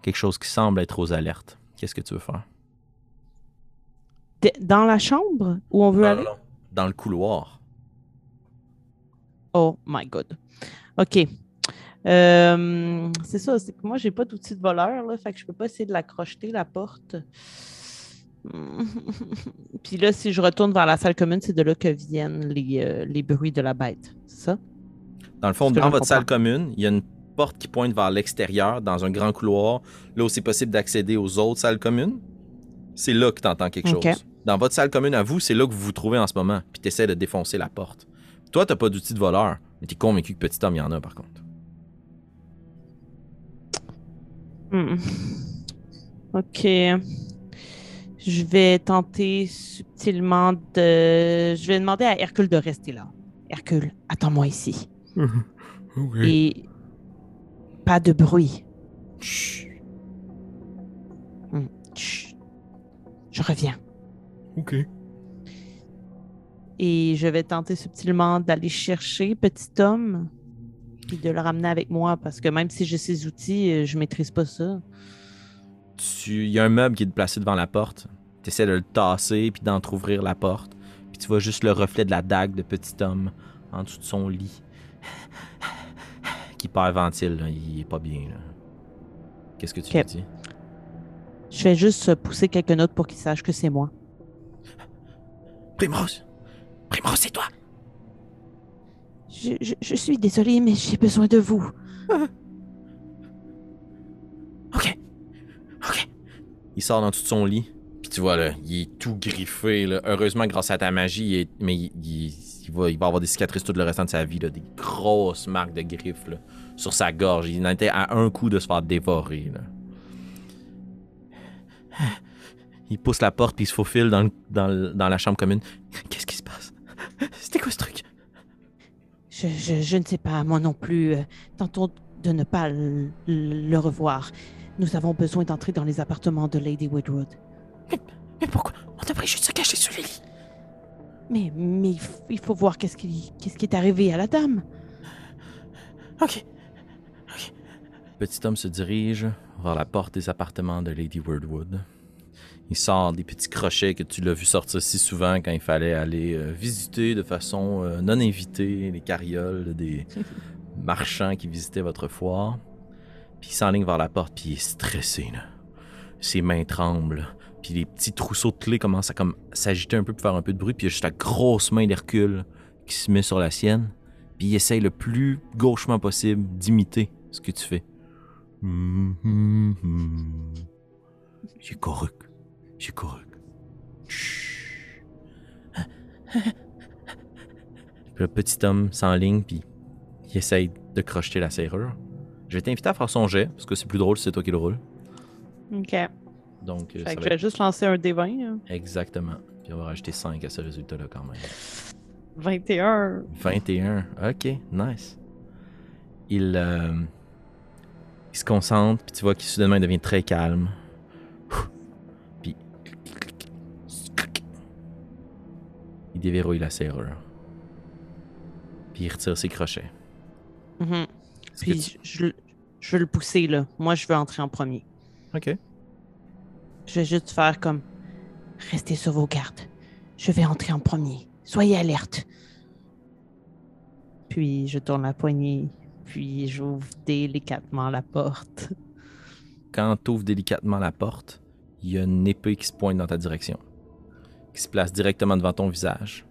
Quelque chose qui semble être aux alertes. Qu'est-ce que tu veux faire? D- Dans la chambre où on veut aller? Dans le couloir. Oh my god. OK. Euh, c'est ça, c'est que moi, j'ai pas d'outil de voleur, là, fait que je peux pas essayer de la crocheter, la porte. [LAUGHS] Puis là, si je retourne vers la salle commune, c'est de là que viennent les, euh, les bruits de la bête. C'est ça? Dans le fond, dans votre salle commune, il y a une porte qui pointe vers l'extérieur, dans un grand couloir, là où c'est possible d'accéder aux autres salles communes. C'est là que tu entends quelque Ok. chose. Dans votre salle commune à vous, c'est là que vous vous trouvez en ce moment, puis tu essaies de défoncer la porte. Toi, t'as pas d'outil de voleur, mais t'es convaincu que Petit Homme y en a, par contre. Hmm. OK. Je vais tenter subtilement de. Je vais demander à Hercule de rester là. Hercule, attends-moi ici. [LAUGHS] Et pas de bruit. Chut. Hmm, chut. Je reviens. Ok. Et je vais tenter subtilement d'aller chercher petit homme puis de le ramener avec moi parce que même si j'ai ces outils, euh, je maîtrise pas ça. Tu- Il y a un meuble qui est placé devant la porte. Tu essaies de le tasser puis d'entrouvrir la porte. Puis tu vois juste le reflet de la dague de petit homme en dessous de son lit. qui ventile, là. il est pas bien. Qu'est-ce que tu Ok. lui dis? Je vais juste pousser quelques notes pour qu'il sache que c'est moi. Primrose Primrose, c'est toi Je, je- je suis désolée, mais j'ai besoin de vous. [LAUGHS] Ok. Ok. Il sort dans tout son lit. Puis tu vois, là, il est tout griffé. Là. Heureusement, grâce à ta magie, il est- mais il, il- il va, il va avoir des cicatrices tout le restant de sa vie. Là, des grosses marques de griffes là, sur sa gorge. Il en était à un coup de se faire dévorer. Là. [SIGHS] [SIGHS] [SIGHS] Il pousse la porte puis il se faufile dans, le- dans, le- dans la chambre commune. [LAUGHS] Qu'est-ce qui se passe? [LAUGHS] C'était quoi ce truc? Je, je- je ne sais pas, moi non plus. Euh, Tentons de ne pas le, le revoir. Nous avons besoin d'entrer dans les appartements de Lady Woodwood. Mais pourquoi? On devrait juste se cacher sous les lits. Mais, mais il faut voir qu'est-ce qui, qu'est-ce qui est arrivé à la dame. Ok. Petit homme se dirige vers la porte des appartements de Lady Wordwood. Il sort des petits crochets que tu l'as vu sortir si souvent quand il fallait aller euh, visiter de façon euh, non invitée les carrioles des [LAUGHS] marchands qui visitaient votre foire. Puis il s'enligne vers la porte, puis il est stressé. Là. Ses mains tremblent. Puis les petits trousseaux de clés commencent à comme s'agiter un peu pour faire un peu de bruit. Puis il y a juste la grosse main d'Hercule qui se met sur la sienne. Puis il essaye le plus gauchement possible d'imiter ce que tu fais. Hum, hum, hum. C'est correct. Chut. [LAUGHS] Le petit homme s'enligne, puis il essaye de crocheter la serrure. Je vais t'inviter à faire son jet, parce que c'est plus drôle si c'est toi qui le roule. OK. Donc, euh, Fait ça que va je vais être- juste lancer un D20. hein. Exactement. Puis on va rajouter 5 à ce résultat-là quand même. 21. 21. Ok, nice. Il, euh, il se concentre, puis tu vois qu'il soudainement il devient très calme. Il déverrouille la serrure. Puis il retire ses crochets. Mhm. Puis tu- je- je veux le pousser, là. Moi, je veux entrer en premier. Ok. Je vais juste faire comme restez sur vos gardes. Je vais entrer en premier. Soyez alerte. Puis je tourne la poignée, puis j'ouvre délicatement la porte. Quand tu ouvres délicatement la porte, il y a une épée qui se pointe dans ta direction, qui se place directement devant ton visage.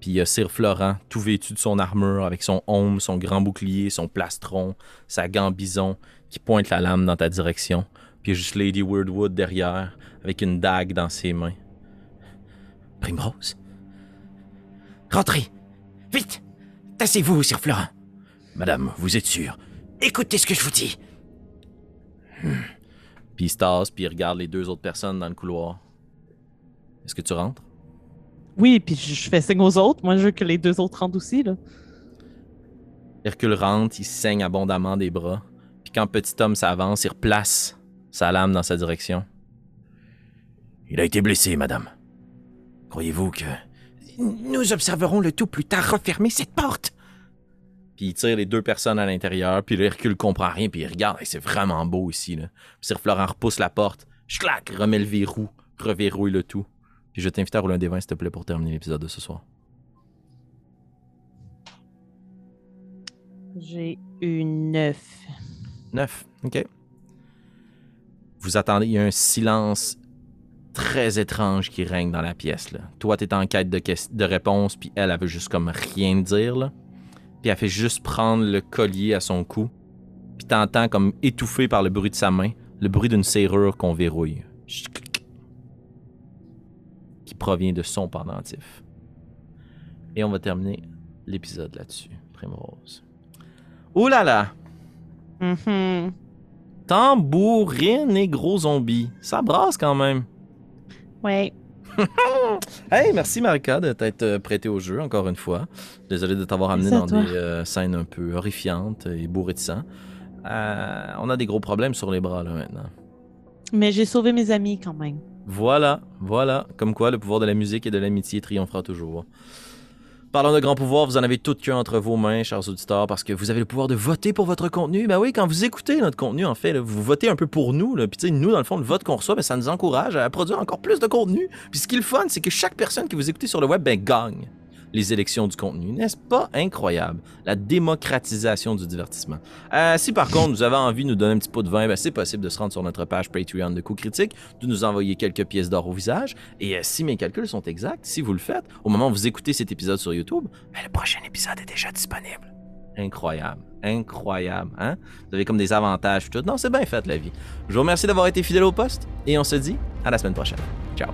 Puis il y a Sir Florent, tout vêtu de son armure, avec son aume, son grand bouclier, son plastron, sa gambison, qui pointe la lame dans ta direction. Puis juste Lady Wordwood derrière, avec une dague dans ses mains. Primrose? Rentrez Vite Tassez-vous, Sir Florent. Madame, vous êtes sûre? Écoutez ce que je vous dis. Puis il se tasse, puis il regarde les deux autres personnes dans le couloir. Est-ce que tu rentres? Oui, puis je fais signe aux autres. Moi, je veux que les deux autres rentrent aussi, là. Hercule rentre, il saigne abondamment des bras. Puis quand Petit Homme s'avance, il replace sa lame dans sa direction. Il a été blessé, madame. Croyez-vous que... Nous observerons le tout plus tard. Refermez cette porte? Puis il tire les deux personnes à l'intérieur, puis là, Hercule comprend rien, puis il regarde. Hey, c'est vraiment beau ici, là. Puis Sir Florent repousse la porte, clac, remet le verrou, reverrouille le tout. Je vais t'inviter à rouler un des 20, s'il te plaît, pour terminer l'épisode de ce soir. J'ai une neuf. 9, ok. Vous attendez, il y a un silence très étrange qui règne dans la pièce. Là. Toi, t'es en quête de, de réponse, puis elle, elle veut juste comme rien dire. Là. Puis elle fait juste prendre le collier à son cou. Puis t'entends comme étouffé par le bruit de sa main, le bruit d'une serrure qu'on verrouille. Provient de son pendentif. Et on va terminer l'épisode là-dessus, Primrose. Ouh là là! Mhm. Tambourine et gros zombies. Ça brasse quand même. Ouais. [LAUGHS] Hey, merci Marika de t'être euh, prêtée au jeu encore une fois. Désolé de t'avoir amené dans toi. des euh, scènes un peu horrifiantes et bourrées de sang. Euh, on a des gros problèmes sur les bras là maintenant. Mais j'ai sauvé mes amis quand même. Voilà, voilà. Comme quoi, le pouvoir de la musique et de l'amitié triomphera toujours. Parlant de grand pouvoir, vous en avez tout qu'un entre vos mains, chers auditeurs, parce que vous avez le pouvoir de voter pour votre contenu. Ben oui, quand vous écoutez notre contenu, en fait, vous votez un peu pour nous. Puis tu sais, nous, dans le fond, le vote qu'on reçoit, ben, ça nous encourage à produire encore plus de contenu. Puis ce qui est le fun, c'est que chaque personne que vous écoutez sur le web, ben, gagne les élections du contenu. N'est-ce pas incroyable? La démocratisation du divertissement. Euh, si par contre, vous avez envie de nous donner un petit pot de vin, ben, c'est possible de se rendre sur notre page Patreon de Coup Critique, de nous envoyer quelques pièces d'or au visage. Et euh, si mes calculs sont exacts, si vous le faites, au moment où vous écoutez cet épisode sur YouTube, ben, le prochain épisode est déjà disponible. Incroyable, incroyable, hein? Vous avez comme des avantages tout. Non, c'est bien fait la vie. Je vous remercie d'avoir été fidèle au poste et on se dit à la semaine prochaine. Ciao.